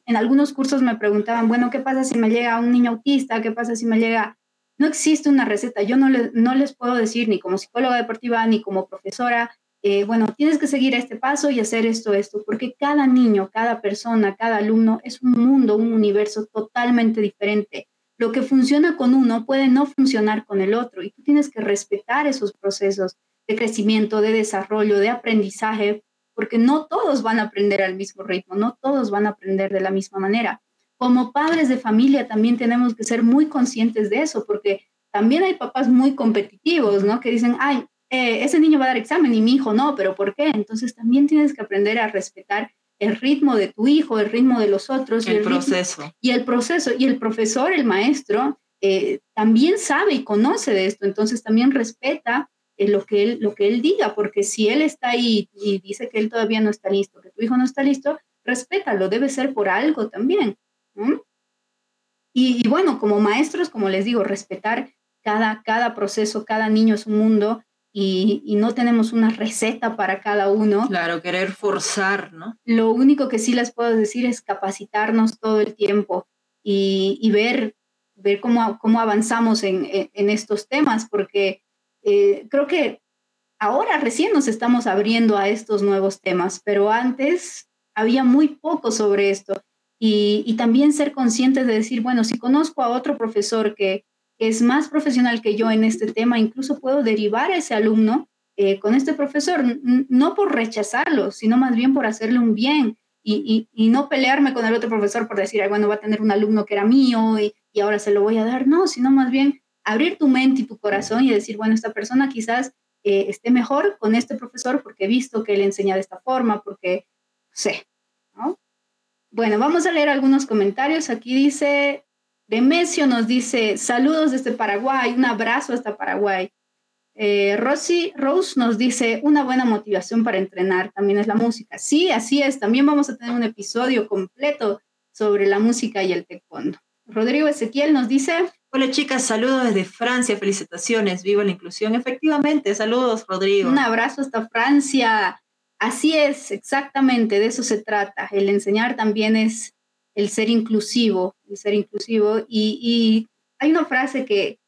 en algunos cursos me preguntaban, bueno, ¿qué pasa si me llega un niño autista? ¿Qué pasa si me llega... No existe una receta, yo no, no les puedo decir ni como psicóloga deportiva ni como profesora, eh, bueno, tienes que seguir este paso y hacer esto, esto, porque cada niño, cada persona, cada alumno es un mundo, un universo totalmente diferente lo que funciona con uno puede no funcionar con el otro y tú tienes que respetar esos procesos de crecimiento, de desarrollo, de aprendizaje, porque no todos van a aprender al mismo ritmo, no todos van a aprender de la misma manera. Como padres de familia también tenemos que ser muy conscientes de eso, porque también hay papás muy competitivos, ¿no? Que dicen, ay, eh, ese niño va a dar examen y mi hijo no, pero ¿por qué? Entonces también tienes que aprender a respetar el ritmo de tu hijo, el ritmo de los otros. El, proceso. y el proceso. Y el profesor, el maestro, eh, también sabe y conoce de esto, entonces también respeta lo, que él, lo que él diga, porque si él está ahí y dice que él todavía no está listo, que tu hijo no está listo, respétalo, debe ser por algo también. Y, y, bueno, como maestros, como les digo, respetar cada, cada proceso, cada niño es un mundo y, no tenemos una receta para cada uno. Claro, querer forzar, ¿no? Lo único que sí les puedo decir es capacitarnos todo el tiempo y, ver, ver cómo, cómo avanzamos en, en, estos temas, porque eh, creo que ahora recién nos estamos abriendo a estos nuevos temas, pero antes había muy poco sobre esto. y, también ser conscientes de decir, bueno, si conozco a otro profesor que, es más profesional que yo en este tema, incluso puedo derivar a ese alumno eh, con este profesor, no por rechazarlo, sino más bien por hacerle un bien y, no pelearme con el otro profesor por decir, bueno, va a tener un alumno que era mío y, y ahora se lo voy a dar, no, sino más bien abrir tu mente y tu corazón y decir, bueno, esta persona quizás eh, esté mejor con este profesor porque he visto que él enseña de esta forma, porque sé, ¿no? Bueno, vamos a leer algunos comentarios. Aquí dice, Demesio nos dice, saludos desde Paraguay, un abrazo hasta Paraguay. Eh, Rosy Rose nos dice, una buena motivación para entrenar también es la música. Sí, así es, también vamos a tener un episodio completo sobre la música y el taekwondo. Rodrigo Ezequiel nos dice, Hola chicas, saludos desde Francia, felicitaciones, viva la inclusión. Efectivamente, saludos Rodrigo. Un abrazo hasta Francia. Así es, exactamente, de eso se trata. El enseñar también es el ser inclusivo, el ser inclusivo. Y, hay una frase que,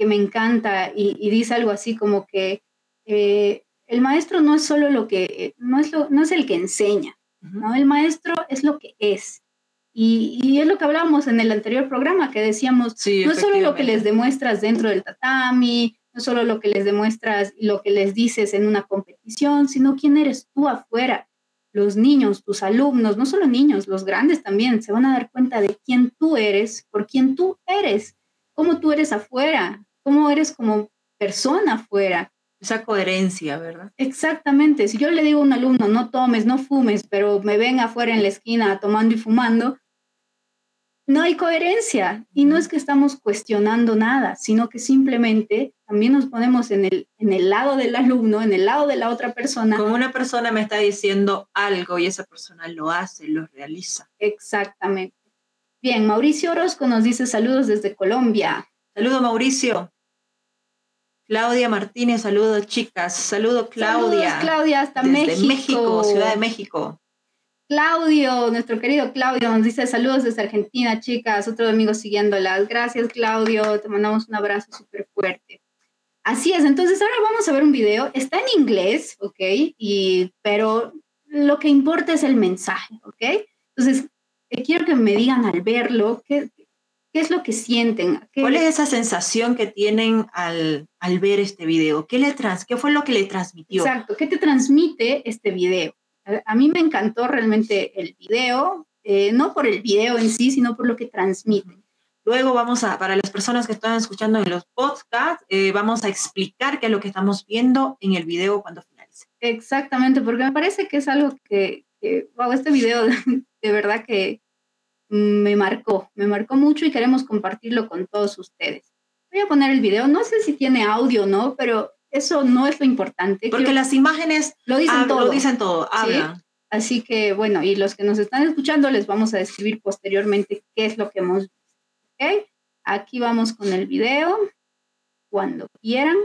me encanta y, dice algo así como que eh, el maestro no es solo lo que, no es, lo, no es el que enseña, ¿no? El maestro es lo que es. Y, es lo que hablábamos en el anterior programa, que decíamos, no es solo lo que les demuestras dentro del tatami, no solo lo que les demuestras y lo que les dices en una competición, sino quién eres tú afuera. Los niños, tus alumnos, no solo niños, los grandes también, se van a dar cuenta de quién tú eres, por quién tú eres, cómo tú eres afuera, cómo eres como persona afuera. Esa coherencia, ¿verdad? Exactamente. Si yo le digo a un alumno, no tomes, no fumes, pero me ven afuera en la esquina tomando y fumando, no hay coherencia y no es que estamos cuestionando nada, sino que simplemente también nos ponemos en el, en el lado del alumno, en el lado de la otra persona. Como una persona me está diciendo algo y esa persona lo hace, lo realiza. Exactamente. Bien, Mauricio Orozco nos dice saludos desde Colombia. Saludo Mauricio. Claudia Martínez, saludos chicas. Saludo Claudia. Saludos Claudia hasta desde México, Ciudad de México. Claudio, nuestro querido Claudio, nos dice saludos desde Argentina, chicas, otro domingo siguiéndolas. Gracias, Claudio, te mandamos un abrazo súper fuerte. Así es, entonces ahora vamos a ver un video. Está en inglés, ¿ok? Y, pero lo que importa es el mensaje, ¿ok? Entonces, eh, quiero que me digan al verlo qué, qué es lo que sienten. ¿Cuál es esa sensación que tienen al, al ver este video? ¿Qué, le trans, ¿Qué fue lo que le transmitió? Exacto, ¿qué te transmite este video? A mí me encantó realmente el video, eh, no por el video en sí, sino por lo que transmite. Luego vamos a, para las personas que están escuchando en los podcasts, eh, vamos a explicar qué es lo que estamos viendo en el video cuando finalice. Exactamente, porque me parece que es algo que, que wow, este video de verdad que me marcó, me marcó mucho y queremos compartirlo con todos ustedes. Voy a poner el video, no sé si tiene audio o no, pero eso no es lo importante. Porque las imágenes lo dicen todo. Lo dicen todo, Así que bueno, y los que nos están escuchando les vamos a describir posteriormente qué es lo que hemos visto. ¿Ok? Aquí vamos con el video. Cuando quieran.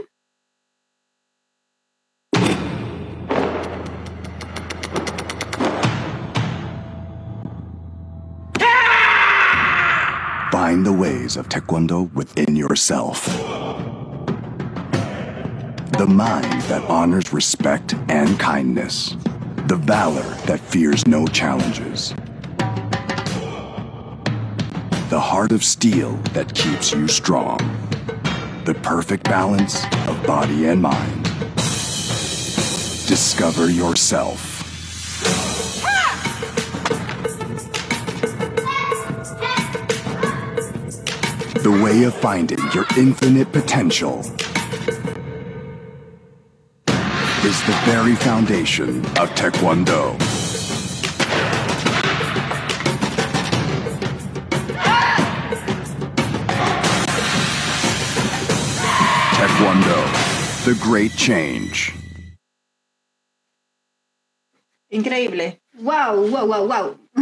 Find the ways of Taekwondo within yourself. The mind that honors respect and kindness. The valor that fears no challenges. The heart of steel that keeps you strong. The perfect balance of body and mind. Discover yourself. The way of finding your infinite potential is the very foundation of Taekwondo. Taekwondo, the great change. Increíble. Wow, wow, wow, wow.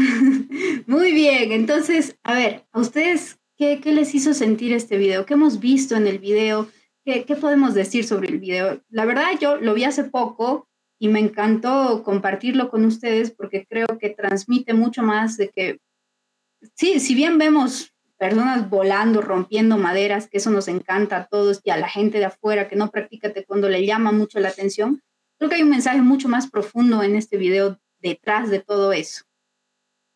Muy bien, entonces, a ver, ¿a ustedes qué, qué les hizo sentir este video? ¿Qué hemos visto en el video? ¿Qué, podemos decir sobre el video? La verdad, yo lo vi hace poco y me encantó compartirlo con ustedes porque creo que transmite mucho más de que, sí, si bien vemos personas volando, rompiendo maderas, que eso nos encanta a todos y a la gente de afuera que no practica cuando le llama mucho la atención, creo que hay un mensaje mucho más profundo en este video detrás de todo eso.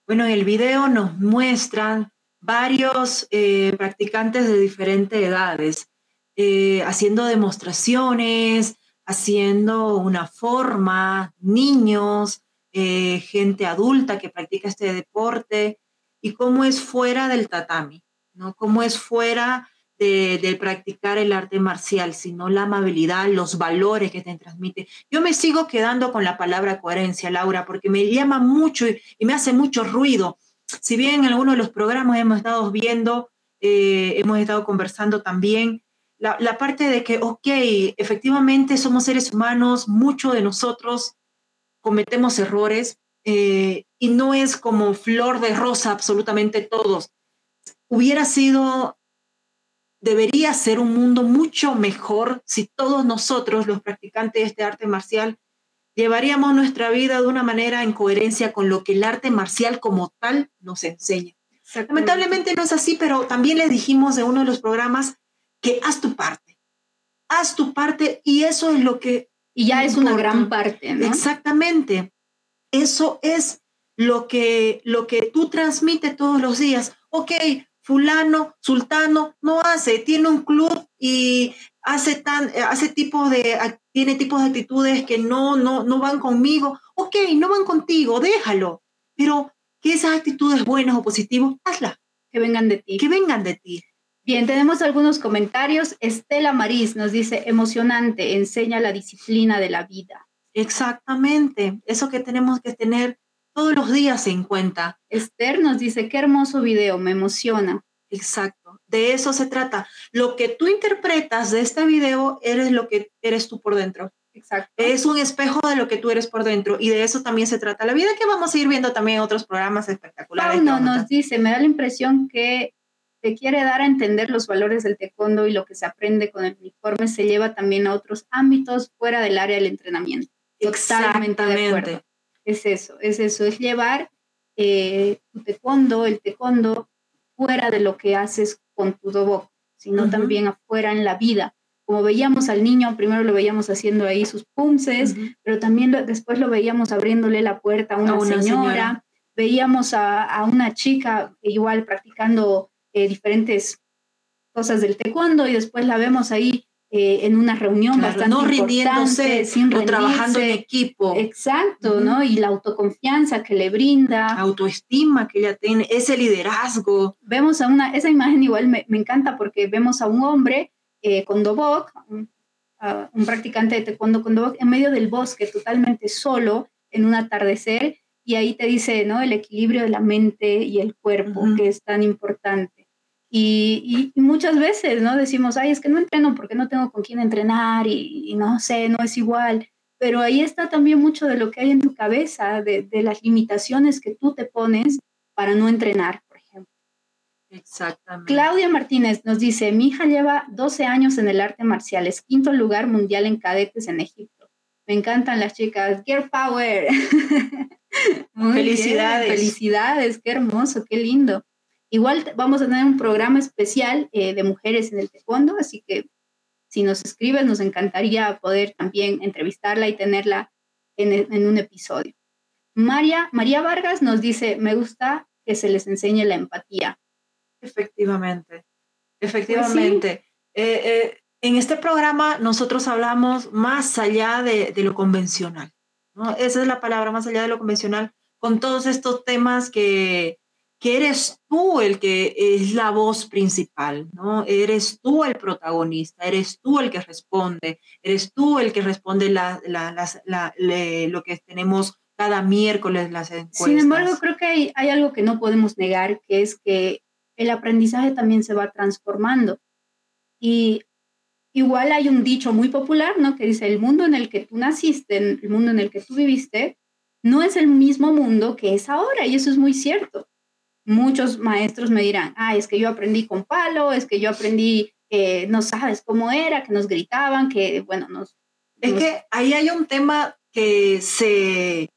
Bueno, en el video nos muestran varios eh, practicantes de diferentes edades eh, haciendo demostraciones, haciendo una forma, niños, eh, gente adulta que practica este deporte y cómo es fuera del tatami, ¿no? Cómo es fuera de, practicar el arte marcial, sino la amabilidad, los valores que te transmite. Yo me sigo quedando con la palabra coherencia, Laura, porque me llama mucho y, me hace mucho ruido. Si bien en algunos de los programas hemos estado viendo, eh, hemos estado conversando también, la, la, parte de que, ok, efectivamente somos seres humanos, muchos de nosotros cometemos errores eh, y no es como flor de rosa absolutamente todos. Hubiera sido debería ser un mundo mucho mejor si todos nosotros, los practicantes de este arte marcial, llevaríamos nuestra vida de una manera en coherencia con lo que el arte marcial como tal nos enseña. Lamentablemente no es así, pero también les dijimos de uno de los programas que haz tu parte, haz tu parte y eso es lo que... Y ya es una gran parte, ¿no? Exactamente. Eso es lo que, lo que tú transmites todos los días. Ok, fulano, sultano, no hace, tiene un club y hace tan, hace tipo de, tiene tipos de actitudes que no, no, no van conmigo. Ok, no van contigo, déjalo. Pero que esas actitudes buenas o positivas, hazlas. Que vengan de ti. Que vengan de ti. Bien, tenemos algunos comentarios. Estela Maris nos dice, emocionante, enseña la disciplina de la vida. Exactamente, eso que tenemos que tener todos los días en cuenta. Esther nos dice, qué hermoso video, me emociona. Exacto, de eso se trata. Lo que tú interpretas de este video eres lo que eres tú por dentro. Exacto. Es un espejo de lo que tú eres por dentro y de eso también se trata la vida que vamos a ir viendo también en otros programas espectaculares. Pauno nos dice, me da la impresión que te quiere dar a entender los valores del taekwondo y lo que se aprende con el uniforme se lleva también a otros ámbitos fuera del área del entrenamiento. Totalmente de acuerdo es eso, es eso, es llevar eh, tu taekwondo, el taekwondo, fuera de lo que haces con tu dobok, sino también afuera en la vida. Como veíamos al niño, primero lo veíamos haciendo ahí sus punces, pero también después lo veíamos abriéndole la puerta a una, señora. veíamos a, una chica igual practicando eh, diferentes cosas del taekwondo y después la vemos ahí eh, en una reunión bastante no rindiéndose, sin o trabajando en equipo. Exacto, ¿no? Y la autoconfianza que le brinda. Autoestima que ella tiene, ese liderazgo. Vemos a una, esa imagen igual me, me encanta porque vemos a un hombre eh, con dobok, un, un, practicante de taekwondo con dobok, en medio del bosque, totalmente solo, en un atardecer, y ahí te dice, ¿no? El equilibrio de la mente y el cuerpo, que es tan importante. Y, muchas veces, ¿no? Decimos, ay, es que no entreno porque no tengo con quién entrenar y, no sé, no es igual. Pero ahí está también mucho de lo que hay en tu cabeza, de, las limitaciones que tú te pones para no entrenar, por ejemplo. Exactamente. Claudia Martínez nos dice, mi hija lleva 12 años en el arte marcial, es quinto lugar mundial en cadetes en Egipto. Me encantan las chicas. Gear Power. felicidades. felicidades, qué hermoso, qué lindo. Igual vamos a tener un programa especial eh, de mujeres en el taekwondo, así que si nos escribes, nos encantaría poder también entrevistarla y tenerla en, un episodio. María, María Vargas nos dice, me gusta que se les enseñe la empatía. Efectivamente, efectivamente. Pues eh, eh, en este programa nosotros hablamos más allá de, de lo convencional, ¿no? Esa es la palabra, más allá de lo convencional, con todos estos temas que, que eres tú el que es la voz principal, ¿no? Eres tú el protagonista, eres tú el que responde, eres tú el que responde la, lo que tenemos cada miércoles las encuestas. Sin embargo, creo que hay, hay algo que no podemos negar, que es que el aprendizaje también se va transformando. Y igual hay un dicho muy popular, ¿no? Que dice, el mundo en el que tú naciste, el mundo en el que tú viviste, no es el mismo mundo que es ahora, y eso es muy cierto muchos maestros me dirán, ah, es que yo aprendí con palo, es que yo aprendí, eh, no sabes cómo era, que nos gritaban, que, bueno, nos... Es que ahí hay un tema que se,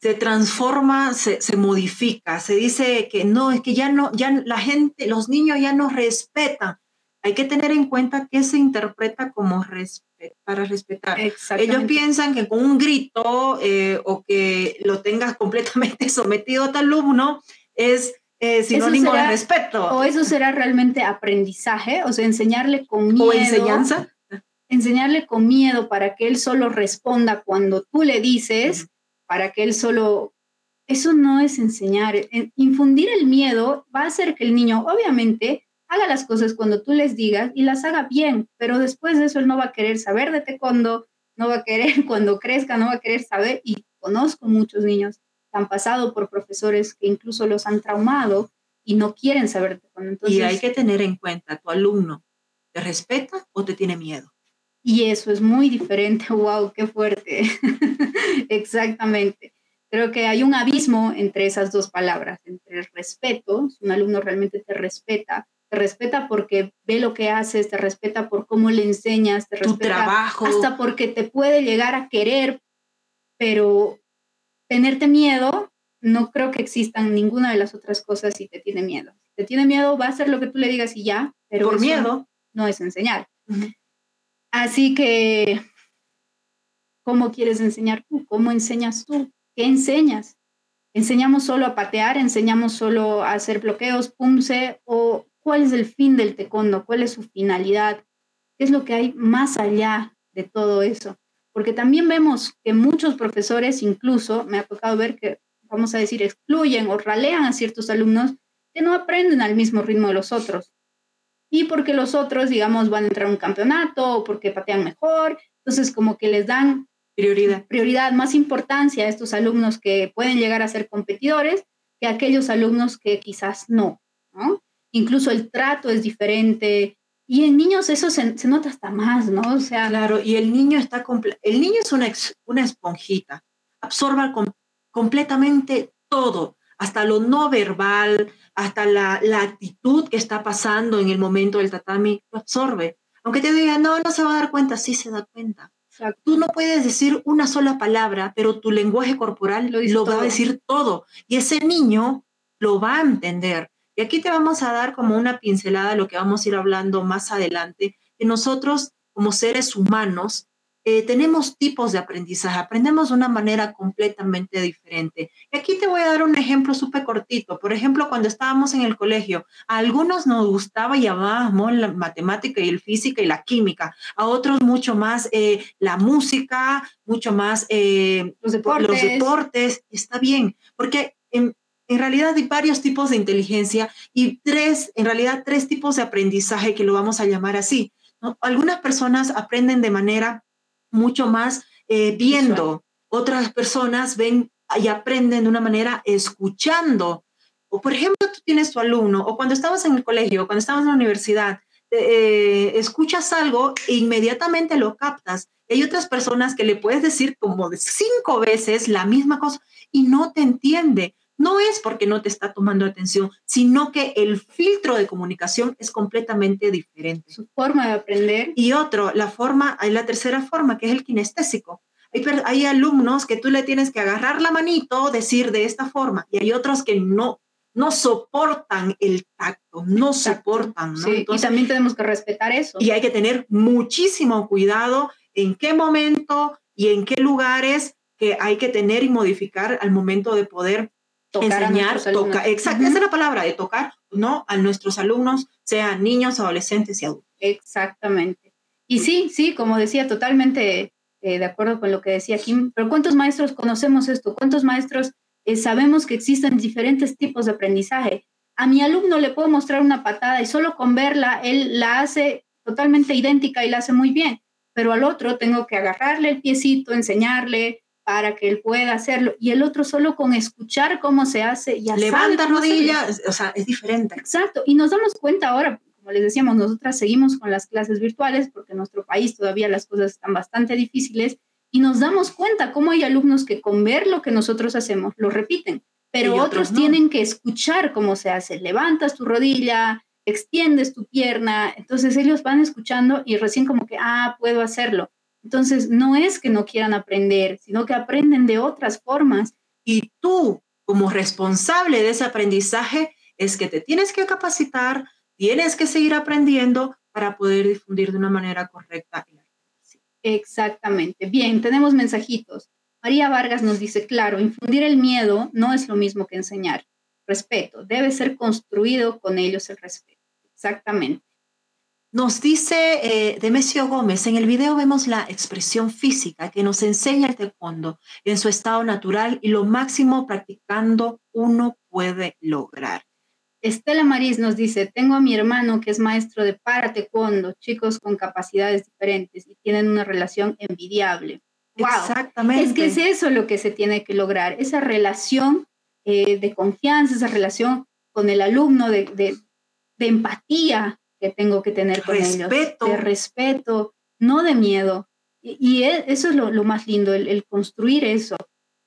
se transforma, se, se, modifica, se dice que no, es que ya no, ya la gente, los niños ya no respetan. Hay que tener en cuenta que se interpreta como respeto para respetar. Ellos piensan que con un grito eh, o que lo tengas completamente sometido a tal alumno es eh, sinónimo de respeto. O eso será realmente aprendizaje, o sea, enseñarle con miedo. O enseñanza. Enseñarle con miedo para que él solo responda cuando tú le dices, para que él solo... Eso no es enseñar. Infundir el miedo va a hacer que el niño, obviamente, haga las cosas cuando tú les digas y las haga bien, pero después de eso él no va a querer saber de taekwondo, no va a querer cuando crezca, no va a querer saber y conozco muchos niños han pasado por profesores que incluso los han traumado y no quieren saber taekwondo. y hay que tener en cuenta, tu alumno, ¿te respeta o te tiene miedo? Y eso es muy diferente, wow, qué fuerte. Exactamente. Creo que hay un abismo entre esas dos palabras, entre el respeto, si un alumno realmente te respeta, te respeta porque ve lo que haces, te respeta por cómo le enseñas, te respeta trabajo. hasta porque te puede llegar a querer, pero tenerte miedo, no creo que existan ninguna de las otras cosas si te tiene miedo. Si te tiene miedo, va a hacer lo que tú le digas y ya, pero por miedo no es enseñar. Así que, ¿cómo quieres enseñar tú? ¿Cómo enseñas tú? ¿Qué enseñas? ¿Enseñamos solo a patear? ¿Enseñamos solo a hacer bloqueos, pumse? ¿O cuál es el fin del taekwondo, cuál es su finalidad, qué es lo que hay más allá de todo eso. Porque también vemos que muchos profesores, incluso me ha tocado ver que, vamos a decir, excluyen o ralean a ciertos alumnos que no aprenden al mismo ritmo de los otros. Y porque los otros, digamos, van a entrar a un campeonato o porque patean mejor, entonces como que les dan prioridad, prioridad más importancia a estos alumnos que pueden llegar a ser competidores que a aquellos alumnos que quizás no, ¿no? incluso el trato es diferente. Y en niños eso se, nota hasta más, ¿no? O sea, claro, y el niño está el niño es una, una esponjita, absorba completamente todo, hasta lo no verbal, hasta la, la, actitud que está pasando en el momento del tatami, lo absorbe. Aunque te diga, no, no se va a dar cuenta, sí se da cuenta. Tú no puedes decir una sola palabra, pero tu lenguaje corporal lo, lo va a decir todo. Y ese niño lo va a entender. Y aquí te vamos a dar como una pincelada de lo que vamos a ir hablando más adelante, que nosotros como seres humanos eh, tenemos tipos de aprendizaje, aprendemos de una manera completamente diferente. Y aquí te voy a dar un ejemplo súper cortito. Por ejemplo, cuando estábamos en el colegio, a algunos nos gustaba y amábamos la matemática y el física y la química, a otros mucho más eh, la música, mucho más eh, los, deportes. los deportes. Está bien, porque en, en realidad hay varios tipos de inteligencia y tres, en realidad tres tipos de aprendizaje que lo vamos a llamar así. Algunas personas aprenden de manera mucho más eh, viendo, otras personas ven y aprenden de una manera escuchando. O por ejemplo, tú tienes tu alumno, o cuando estabas en el colegio, cuando estabas en la universidad, eh, escuchas algo e inmediatamente lo captas. Hay otras personas que le puedes decir como de cinco veces la misma cosa y no te entiende no es porque no te está tomando atención, sino que el filtro de comunicación es completamente diferente. Su forma de aprender. Y otro, la forma, hay la tercera forma, que es el kinestésico. Hay, hay alumnos que tú le tienes que agarrar la manito, decir de esta forma, y hay otros que no, no soportan el tacto, no soportan. ¿no? y también tenemos que respetar eso. Y hay que tener muchísimo cuidado en qué momento y en qué lugares que hay que tener y modificar al momento de poder enseñar, tocar, exacto, esa es la palabra, de tocar, ¿no? A nuestros alumnos, sean niños, adolescentes y adultos. Exactamente. Y sí, sí, como decía, totalmente eh, de acuerdo con lo que decía Kim, pero ¿cuántos maestros conocemos esto? ¿Cuántos maestros eh, sabemos que existen diferentes tipos de aprendizaje? A mi alumno le puedo mostrar una patada y solo con verla, él la hace totalmente idéntica y la hace muy bien, pero al otro tengo que agarrarle el piecito, enseñarle, para que él pueda hacerlo. Y el otro solo con escuchar cómo se hace, ya Levanta rodillas, o sea, es diferente. Exacto. Y nos damos cuenta ahora, como les decíamos, nosotras seguimos con las clases virtuales porque en nuestro país todavía las cosas están bastante difíciles y nos damos cuenta cómo hay alumnos que con ver lo que nosotros hacemos lo repiten, pero otros, tienen que escuchar cómo se hace. Levantas tu rodilla, extiendes tu pierna, entonces ellos van escuchando y recién como que, ah, puedo hacerlo. Entonces, no es que no quieran aprender, sino que aprenden de otras formas. Y tú, como responsable de ese aprendizaje, es que te tienes que capacitar, tienes que seguir aprendiendo para poder difundir de una manera correcta. Exactamente. Bien, tenemos mensajitos. María Vargas nos dice, claro, infundir el miedo no es lo mismo que enseñar. Respeto, debe ser construido con ellos el respeto. Exactamente. Nos dice eh, Demesio Gómez, en el video vemos la expresión física que nos enseña el taekwondo en su estado natural y lo máximo practicando uno puede lograr. Estela Maris nos dice, tengo a mi hermano que es maestro de para taekwondo, chicos con capacidades diferentes y tienen una relación envidiable. Exactamente. Es que es eso lo que se tiene que lograr, esa relación eh, de confianza, esa relación con el alumno, de, de, de empatía, que tengo que tener con respeto. ellos, de respeto, no de miedo. Y, e, eso es lo, más lindo, el, construir eso.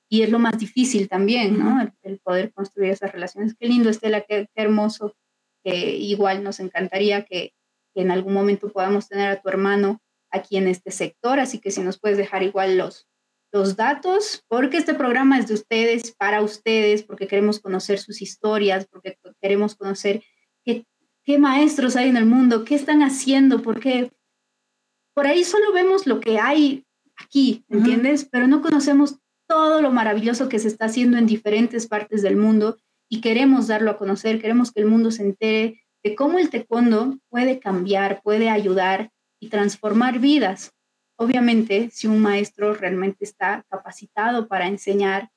Y es lo más difícil también, ¿no? El, poder construir esas relaciones. Qué lindo, Estela, qué, qué hermoso. Que igual nos encantaría que, que, en algún momento podamos tener a tu hermano aquí en este sector. Así que si nos puedes dejar igual los, los datos, porque este programa es de ustedes, para ustedes, porque queremos conocer sus historias, porque queremos conocer qué maestros hay en el mundo, qué están haciendo, porque por ahí solo vemos lo que hay aquí, ¿entiendes? Pero no conocemos todo lo maravilloso que se está haciendo en diferentes partes del mundo y queremos darlo a conocer, queremos que el mundo se entere de cómo el taekwondo puede cambiar, puede ayudar y transformar vidas. Obviamente, si un maestro realmente está capacitado para enseñar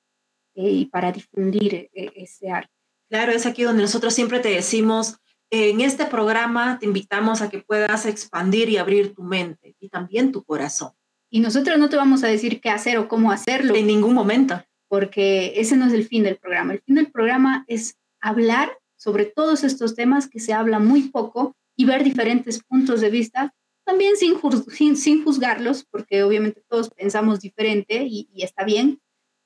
eh, y para difundir eh, ese arte. Claro, es aquí donde nosotros siempre te decimos, en este programa te invitamos a que puedas expandir y abrir tu mente y también tu corazón. Y nosotros no te vamos a decir qué hacer o cómo hacerlo. En ningún momento. Porque ese no es el fin del programa. El fin del programa es hablar sobre todos estos temas que se habla muy poco y ver diferentes puntos de vista, también sin, sin, juzgarlos, porque obviamente todos pensamos diferente y, y está bien,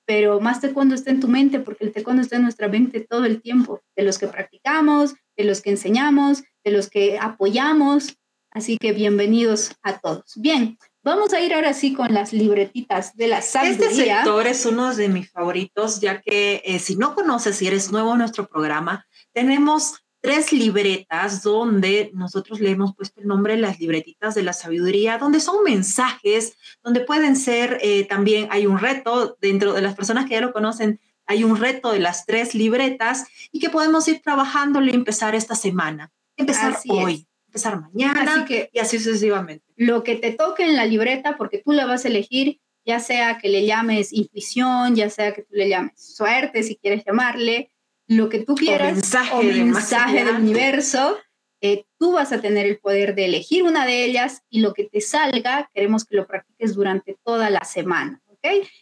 pero más taekwondo está en tu mente, porque el taekwondo está en nuestra mente todo el tiempo, de los que practicamos, de los que enseñamos, de los que apoyamos. Así que bienvenidos a todos. Bien, vamos a ir ahora sí con las libretitas de la sabiduría. Este sector es uno de mis favoritos, ya que eh, si no conoces, si eres nuevo en nuestro programa, tenemos tres libretas donde nosotros le hemos puesto el nombre las libretitas de la sabiduría, donde son mensajes, donde pueden ser eh, también, hay un reto dentro de las personas que ya lo conocen, hay un reto de las tres libretas y que podemos ir trabajando y empezar esta semana, empezar hoy, empezar mañana y así sucesivamente. Lo que te toque en la libreta, porque tú la vas a elegir, ya sea que le llames intuición, ya sea que tú le llames suerte, si quieres llamarle, lo que tú quieras, o mensaje, del universo, eh, tú vas a tener el poder de elegir una de ellas y lo que te salga, queremos que lo practiques durante toda la semana.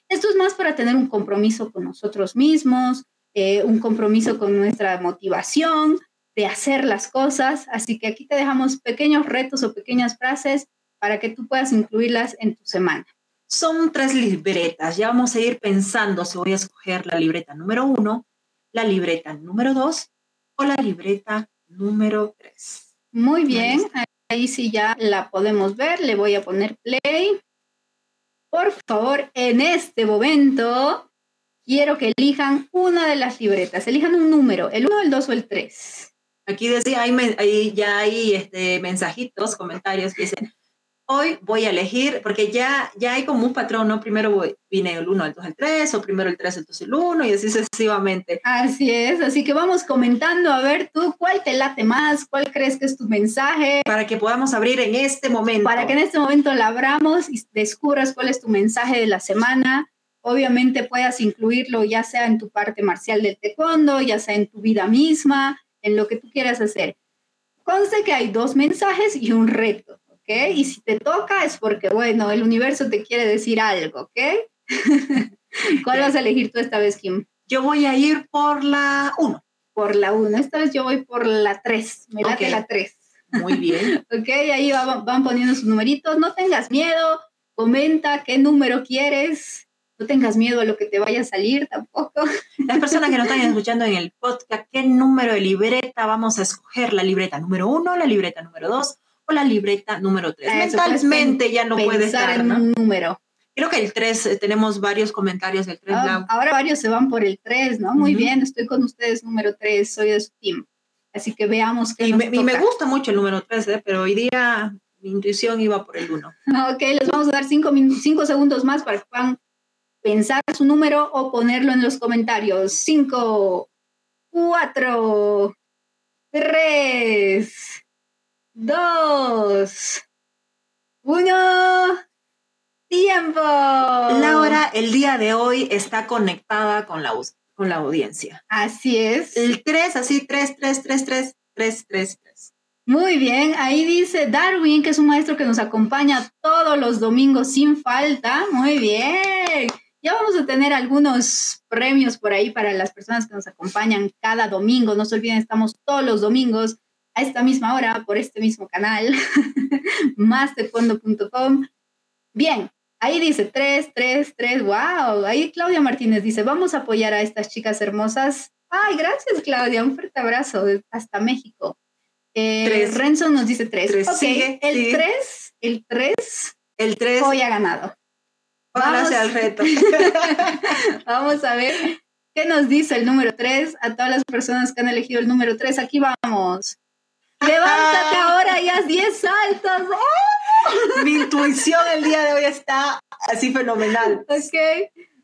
Esto es más para tener un compromiso con nosotros mismos, eh, un compromiso con nuestra motivación de hacer las cosas. Así que aquí te dejamos pequeños retos o pequeñas frases para que tú puedas incluirlas en tu semana. Son tres libretas. Ya vamos a ir pensando si voy a escoger la libreta número uno, la libreta número dos o la libreta número tres. Muy bien, ahí sí ya la podemos ver. Le voy a poner play. Por favor, en este momento quiero que elijan una de las libretas. Elijan un número, el 1, el 2 o el 3. Aquí decía, hay, ya hay este, mensajitos, comentarios que dicen, hoy voy a elegir, porque ya, ya hay como un patrón, ¿no? Primero voy, viene el 1, el 2, el 3, o primero el 3, entonces el 1, y así sucesivamente. Así es, así que vamos comentando a ver tú cuál te late más, cuál crees que es tu mensaje. Para que podamos abrir en este momento. Para que en este momento la abramos y descubras cuál es tu mensaje de la semana. Obviamente puedas incluirlo ya sea en tu parte marcial del taekwondo, ya sea en tu vida misma, en lo que tú quieras hacer. Conste que hay dos mensajes y un reto. Y si te toca es porque, bueno, el universo te quiere decir algo, ¿ok? ¿Cuál vas a elegir tú esta vez, Kim? Yo voy a ir por la 1. Por la 1. Esta vez yo voy por la 3. Me late la 3. Muy bien. ok, ahí van poniendo sus numeritos. No tengas miedo. Comenta qué número quieres. No tengas miedo a lo que te vaya a salir tampoco. Las personas que nos están escuchando en el podcast, ¿qué número de libreta vamos a escoger? ¿La libreta número 1, la libreta número 2 la libreta número 3. Mentalmente ya no puede estar en un número. Creo que el 3, eh, tenemos varios comentarios del 3. Ah, ahora varios se van por el 3, ¿no? Muy bien, estoy con ustedes número 3, soy de su team. Así que veamos qué y, me, y me gusta mucho el número 3, ¿eh? pero hoy día mi intuición iba por el 1. Ok, les vamos a dar cinco, cinco segundos más para que puedan pensar su número o ponerlo en los comentarios. 5, 4, 3, 2, 1. Tiempo. Laura, el día de hoy está conectada con la, con la audiencia. Así es. El 3, así, 3, 3, 3, 3, 3, 3, 3. Muy bien, ahí dice Darwin, que es un maestro que nos acompaña todos los domingos sin falta. Muy bien. Ya vamos a tener algunos premios por ahí para las personas que nos acompañan cada domingo. No se olviden, estamos todos los domingos a esta misma hora por este mismo canal, masterfondo.com. Bien, ahí dice 3, 3, 3, wow. Ahí Claudia Martínez dice, vamos a apoyar a estas chicas hermosas. Ay, gracias Claudia, un fuerte abrazo hasta México. Eh, Renzo nos dice 3. el 3, el 3, el 3 hoy ha ganado. Vamos al reto. vamos a ver qué nos dice el número 3 a todas las personas que han elegido el número 3. Aquí vamos. Levántate ahora y haz 10 saltos. ¡Oh! Mi intuición el día de hoy está así fenomenal. Ok.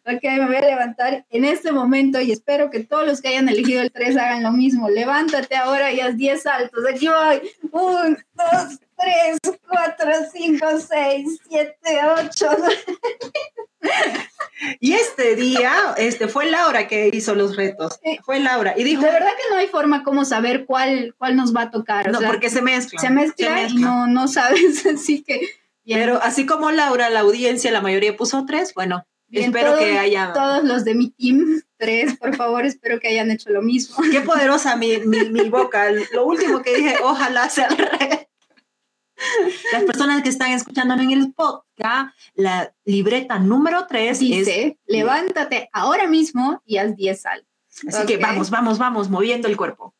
Ok, me voy a levantar en este momento y espero que todos los que hayan elegido el 3 hagan lo mismo. Levántate ahora y haz 10 saltos. Aquí voy. 1, 2, 3, 4, 5, 6, 7, 8. Y este día, este fue Laura que hizo los retos. Fue Laura. Y dijo. De verdad que no hay forma como saber cuál, cuál nos va a tocar. No, porque se mezcla. Se mezcla, y no, no sabes. Así que. Pero así como Laura, la audiencia, la mayoría puso tres, bueno, espero que haya... Todos los de mi team, tres, por favor, espero que hayan hecho lo mismo. Qué poderosa mi, mi, boca. Lo último que dije, ojalá sea al revés. Las personas que están escuchándome en el podcast, la libreta número tres dice, levántate ahora mismo y haz 10 saltos. Así que vamos, vamos, vamos, moviendo el cuerpo.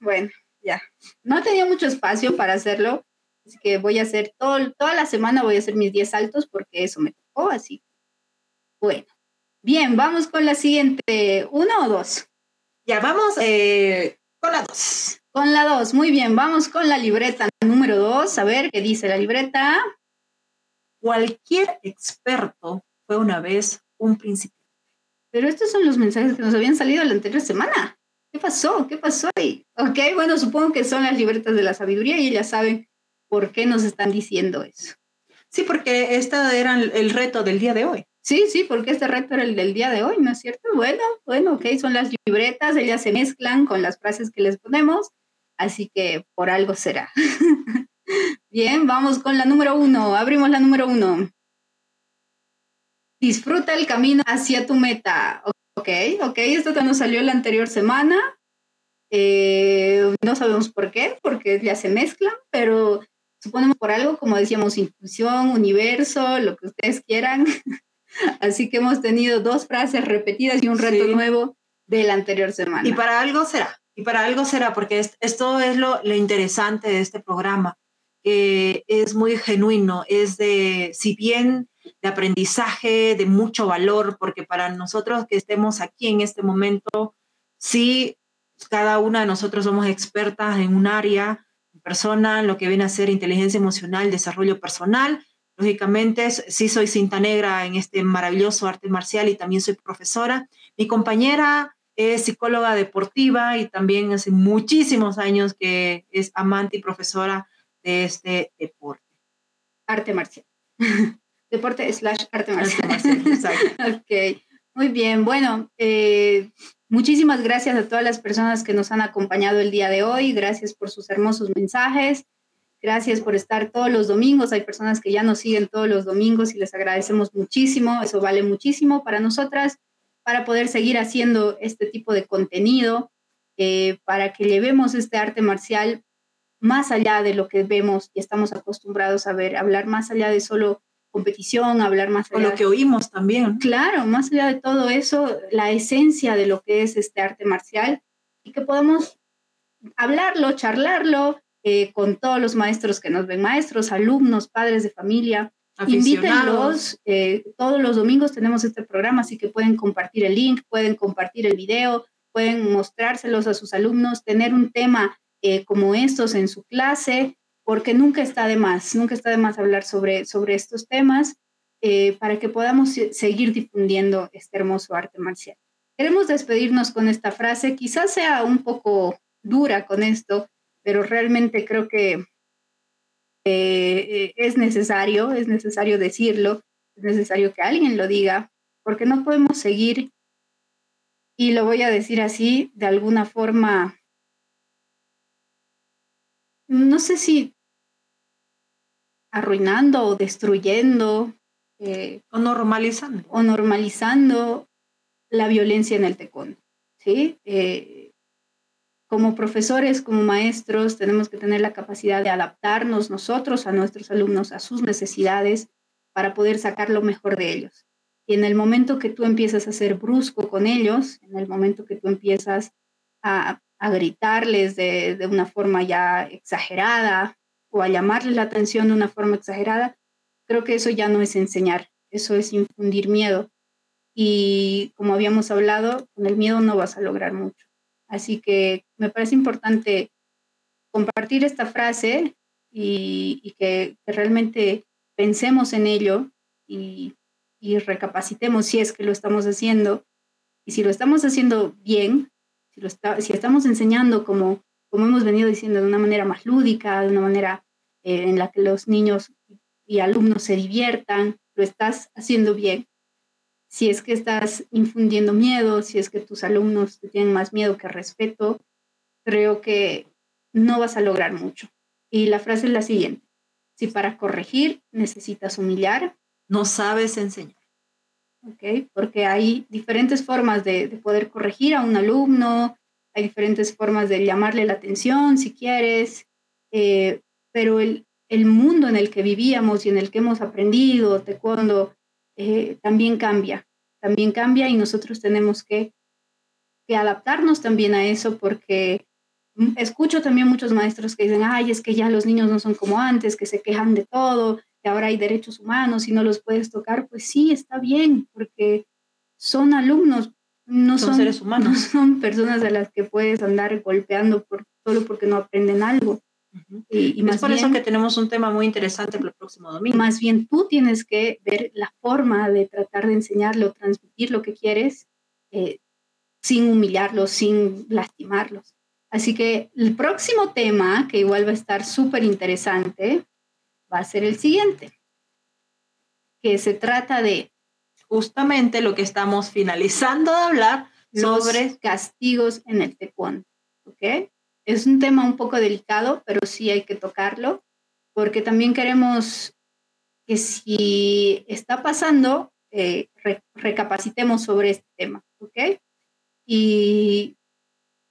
bueno, ya. No tenía mucho espacio para hacerlo, así que voy a hacer todo, toda la semana voy a hacer mis 10 saltos porque eso me tocó, así bueno, bien, vamos con la siguiente. ¿Uno o dos? Ya, vamos eh, con la dos. Con la dos, muy bien, vamos con la libreta número dos. A ver qué dice la libreta. Cualquier experto fue una vez un principiante. Pero estos son los mensajes que nos habían salido la anterior semana. ¿Qué pasó? ¿Qué pasó ahí? Ok, bueno, supongo que son las libretas de la sabiduría y ellas saben por qué nos están diciendo eso. Sí, porque este era el reto del día de hoy. Sí, sí, porque este reto era el del día de hoy, ¿no es cierto? Bueno, bueno, ok, son las libretas, ellas se mezclan con las frases que les ponemos, así que por algo será. Bien, vamos con la número uno, abrimos la número uno. Disfruta el camino hacia tu meta. Ok, ok, esto te nos salió la anterior semana. Eh, no sabemos por qué, porque ya se mezclan, pero suponemos por algo, como decíamos, intuición, universo, lo que ustedes quieran. Así que hemos tenido dos frases repetidas y un reto nuevo de la anterior semana. Y para algo será, y para algo será, porque esto es lo, interesante de este programa, que es muy genuino, es de, si bien de aprendizaje, de mucho valor, porque para nosotros que estemos aquí en este momento, sí, cada una de nosotros somos expertas en un área, persona, lo que viene a ser inteligencia emocional, desarrollo personal, Lógicamente, sí soy cinta negra en este maravilloso arte marcial y también soy profesora. Mi compañera es psicóloga deportiva y también hace muchísimos años que es amante y profesora de este deporte. Arte marcial. deporte slash arte marcial. ok, muy bien. Bueno, eh, muchísimas gracias a todas las personas que nos han acompañado el día de hoy. Gracias por sus hermosos mensajes. Gracias por estar todos los domingos. Hay personas que ya nos siguen todos los domingos y les agradecemos muchísimo. Eso vale muchísimo para nosotras, para poder seguir haciendo este tipo de contenido, eh, para que llevemos este arte marcial más allá de lo que vemos y estamos acostumbrados a ver, hablar más allá de solo competición, hablar más allá. O lo que oímos también. Claro, más allá de todo eso, la esencia de lo que es este arte marcial y que podamos hablarlo, charlarlo, eh, con todos los maestros que nos ven, maestros, alumnos, padres de familia. Invítenlos. Eh, todos los domingos tenemos este programa, así que pueden compartir el link, pueden compartir el video, pueden mostrárselos a sus alumnos, tener un tema eh, como estos en su clase porque nunca está de más, nunca está de más hablar sobre, sobre estos temas eh, para que podamos seguir difundiendo este hermoso arte marcial. Queremos despedirnos con esta frase, quizás sea un poco dura con esto, pero realmente creo que eh, es necesario, es necesario decirlo, es necesario que alguien lo diga, porque no podemos seguir, y lo voy a decir así, de alguna forma, no sé si arruinando o destruyendo. Eh, o normalizando. O normalizando la violencia en el taekwondo. ¿sí? Eh, como profesores, como maestros, tenemos que tener la capacidad de adaptarnos nosotros a nuestros alumnos, a sus necesidades, para poder sacar lo mejor de ellos. Y en el momento que tú empiezas a ser brusco con ellos, en el momento que tú empiezas a, gritarles de, de, una forma ya exagerada o a llamarles la atención de una forma exagerada, creo que eso ya no es enseñar, eso es infundir miedo. Y como habíamos hablado, con el miedo no vas a lograr mucho. Así que me parece importante compartir esta frase y, que, realmente pensemos en ello y, recapacitemos si es que lo estamos haciendo. Y si lo estamos haciendo bien, si, estamos enseñando como, como hemos venido diciendo, de una manera más lúdica, de una manera eh, en la que los niños y alumnos se diviertan, lo estás haciendo bien si es que estás infundiendo miedo, si es que tus alumnos te tienen más miedo que respeto, creo que no vas a lograr mucho. Y la frase es la siguiente. Si para corregir necesitas humillar, no sabes enseñar. ¿Ok? Porque hay diferentes formas de, poder corregir a un alumno, hay diferentes formas de llamarle la atención si quieres, eh, pero el, el mundo en el que vivíamos y en el que hemos aprendido, taekwondo, eh, también cambia, también cambia y nosotros tenemos que, que adaptarnos también a eso porque escucho también muchos maestros que dicen, ay, es que ya los niños no son como antes, que se quejan de todo, que ahora hay derechos humanos y no los puedes tocar. Pues sí, está bien, porque son alumnos, no son, seres humanos. No son personas a las que puedes andar golpeando por, solo porque no aprenden algo. Y, más es por eso que tenemos un tema muy interesante para el próximo domingo. Más bien tú tienes que ver la forma de tratar de enseñarlo, transmitir lo que quieres, eh, sin humillarlos, sin lastimarlos. Así que el próximo tema, que igual va a estar súper interesante, va a ser el siguiente, que se trata de justamente lo que estamos finalizando de hablar sobre castigos en el taekwondo. ¿Ok? Es un tema un poco delicado, pero sí hay que tocarlo, porque también queremos que si está pasando, eh, recapacitemos sobre este tema, ¿ok? Y,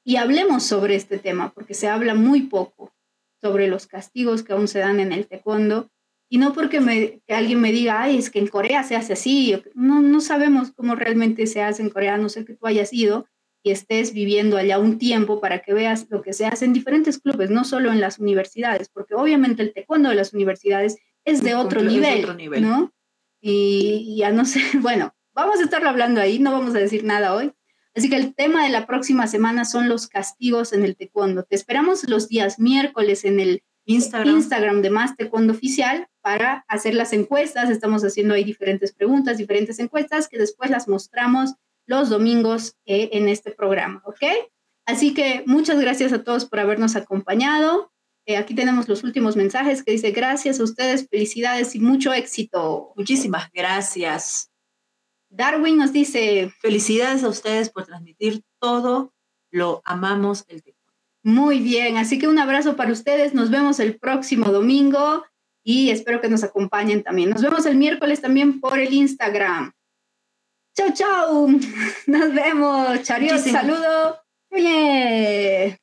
y hablemos sobre este tema, porque se habla muy poco sobre los castigos que aún se dan en el taekwondo, y no porque alguien me diga, ay, es que en Corea se hace así, no, no sabemos cómo realmente se hace en Corea, no sé que tú hayas ido, y estés viviendo allá un tiempo para que veas lo que se hace en diferentes clubes, no solo en las universidades, porque obviamente el taekwondo de las universidades es de otro nivel, ¿no? Y ya no sé, bueno, vamos a estarlo hablando ahí, no vamos a decir nada hoy. Así que el tema de la próxima semana son los castigos en el taekwondo. Te esperamos los días miércoles en el Instagram, Instagram de Más Taekwondo Oficial para hacer las encuestas. Estamos haciendo ahí diferentes preguntas, diferentes encuestas que después las mostramos los domingos eh, en este programa, ¿ok? Así que muchas gracias a todos por habernos acompañado. Eh, aquí tenemos los últimos mensajes que dice gracias a ustedes, felicidades y mucho éxito. Muchísimas gracias. Darwin nos dice felicidades a ustedes por transmitir todo. Lo amamos el tiempo. Muy bien, así que un abrazo para ustedes. Nos vemos el próximo domingo y espero que nos acompañen también. Nos vemos el miércoles también por el Instagram. Chao, chao. Nos vemos. Chariot, saludo. Oye.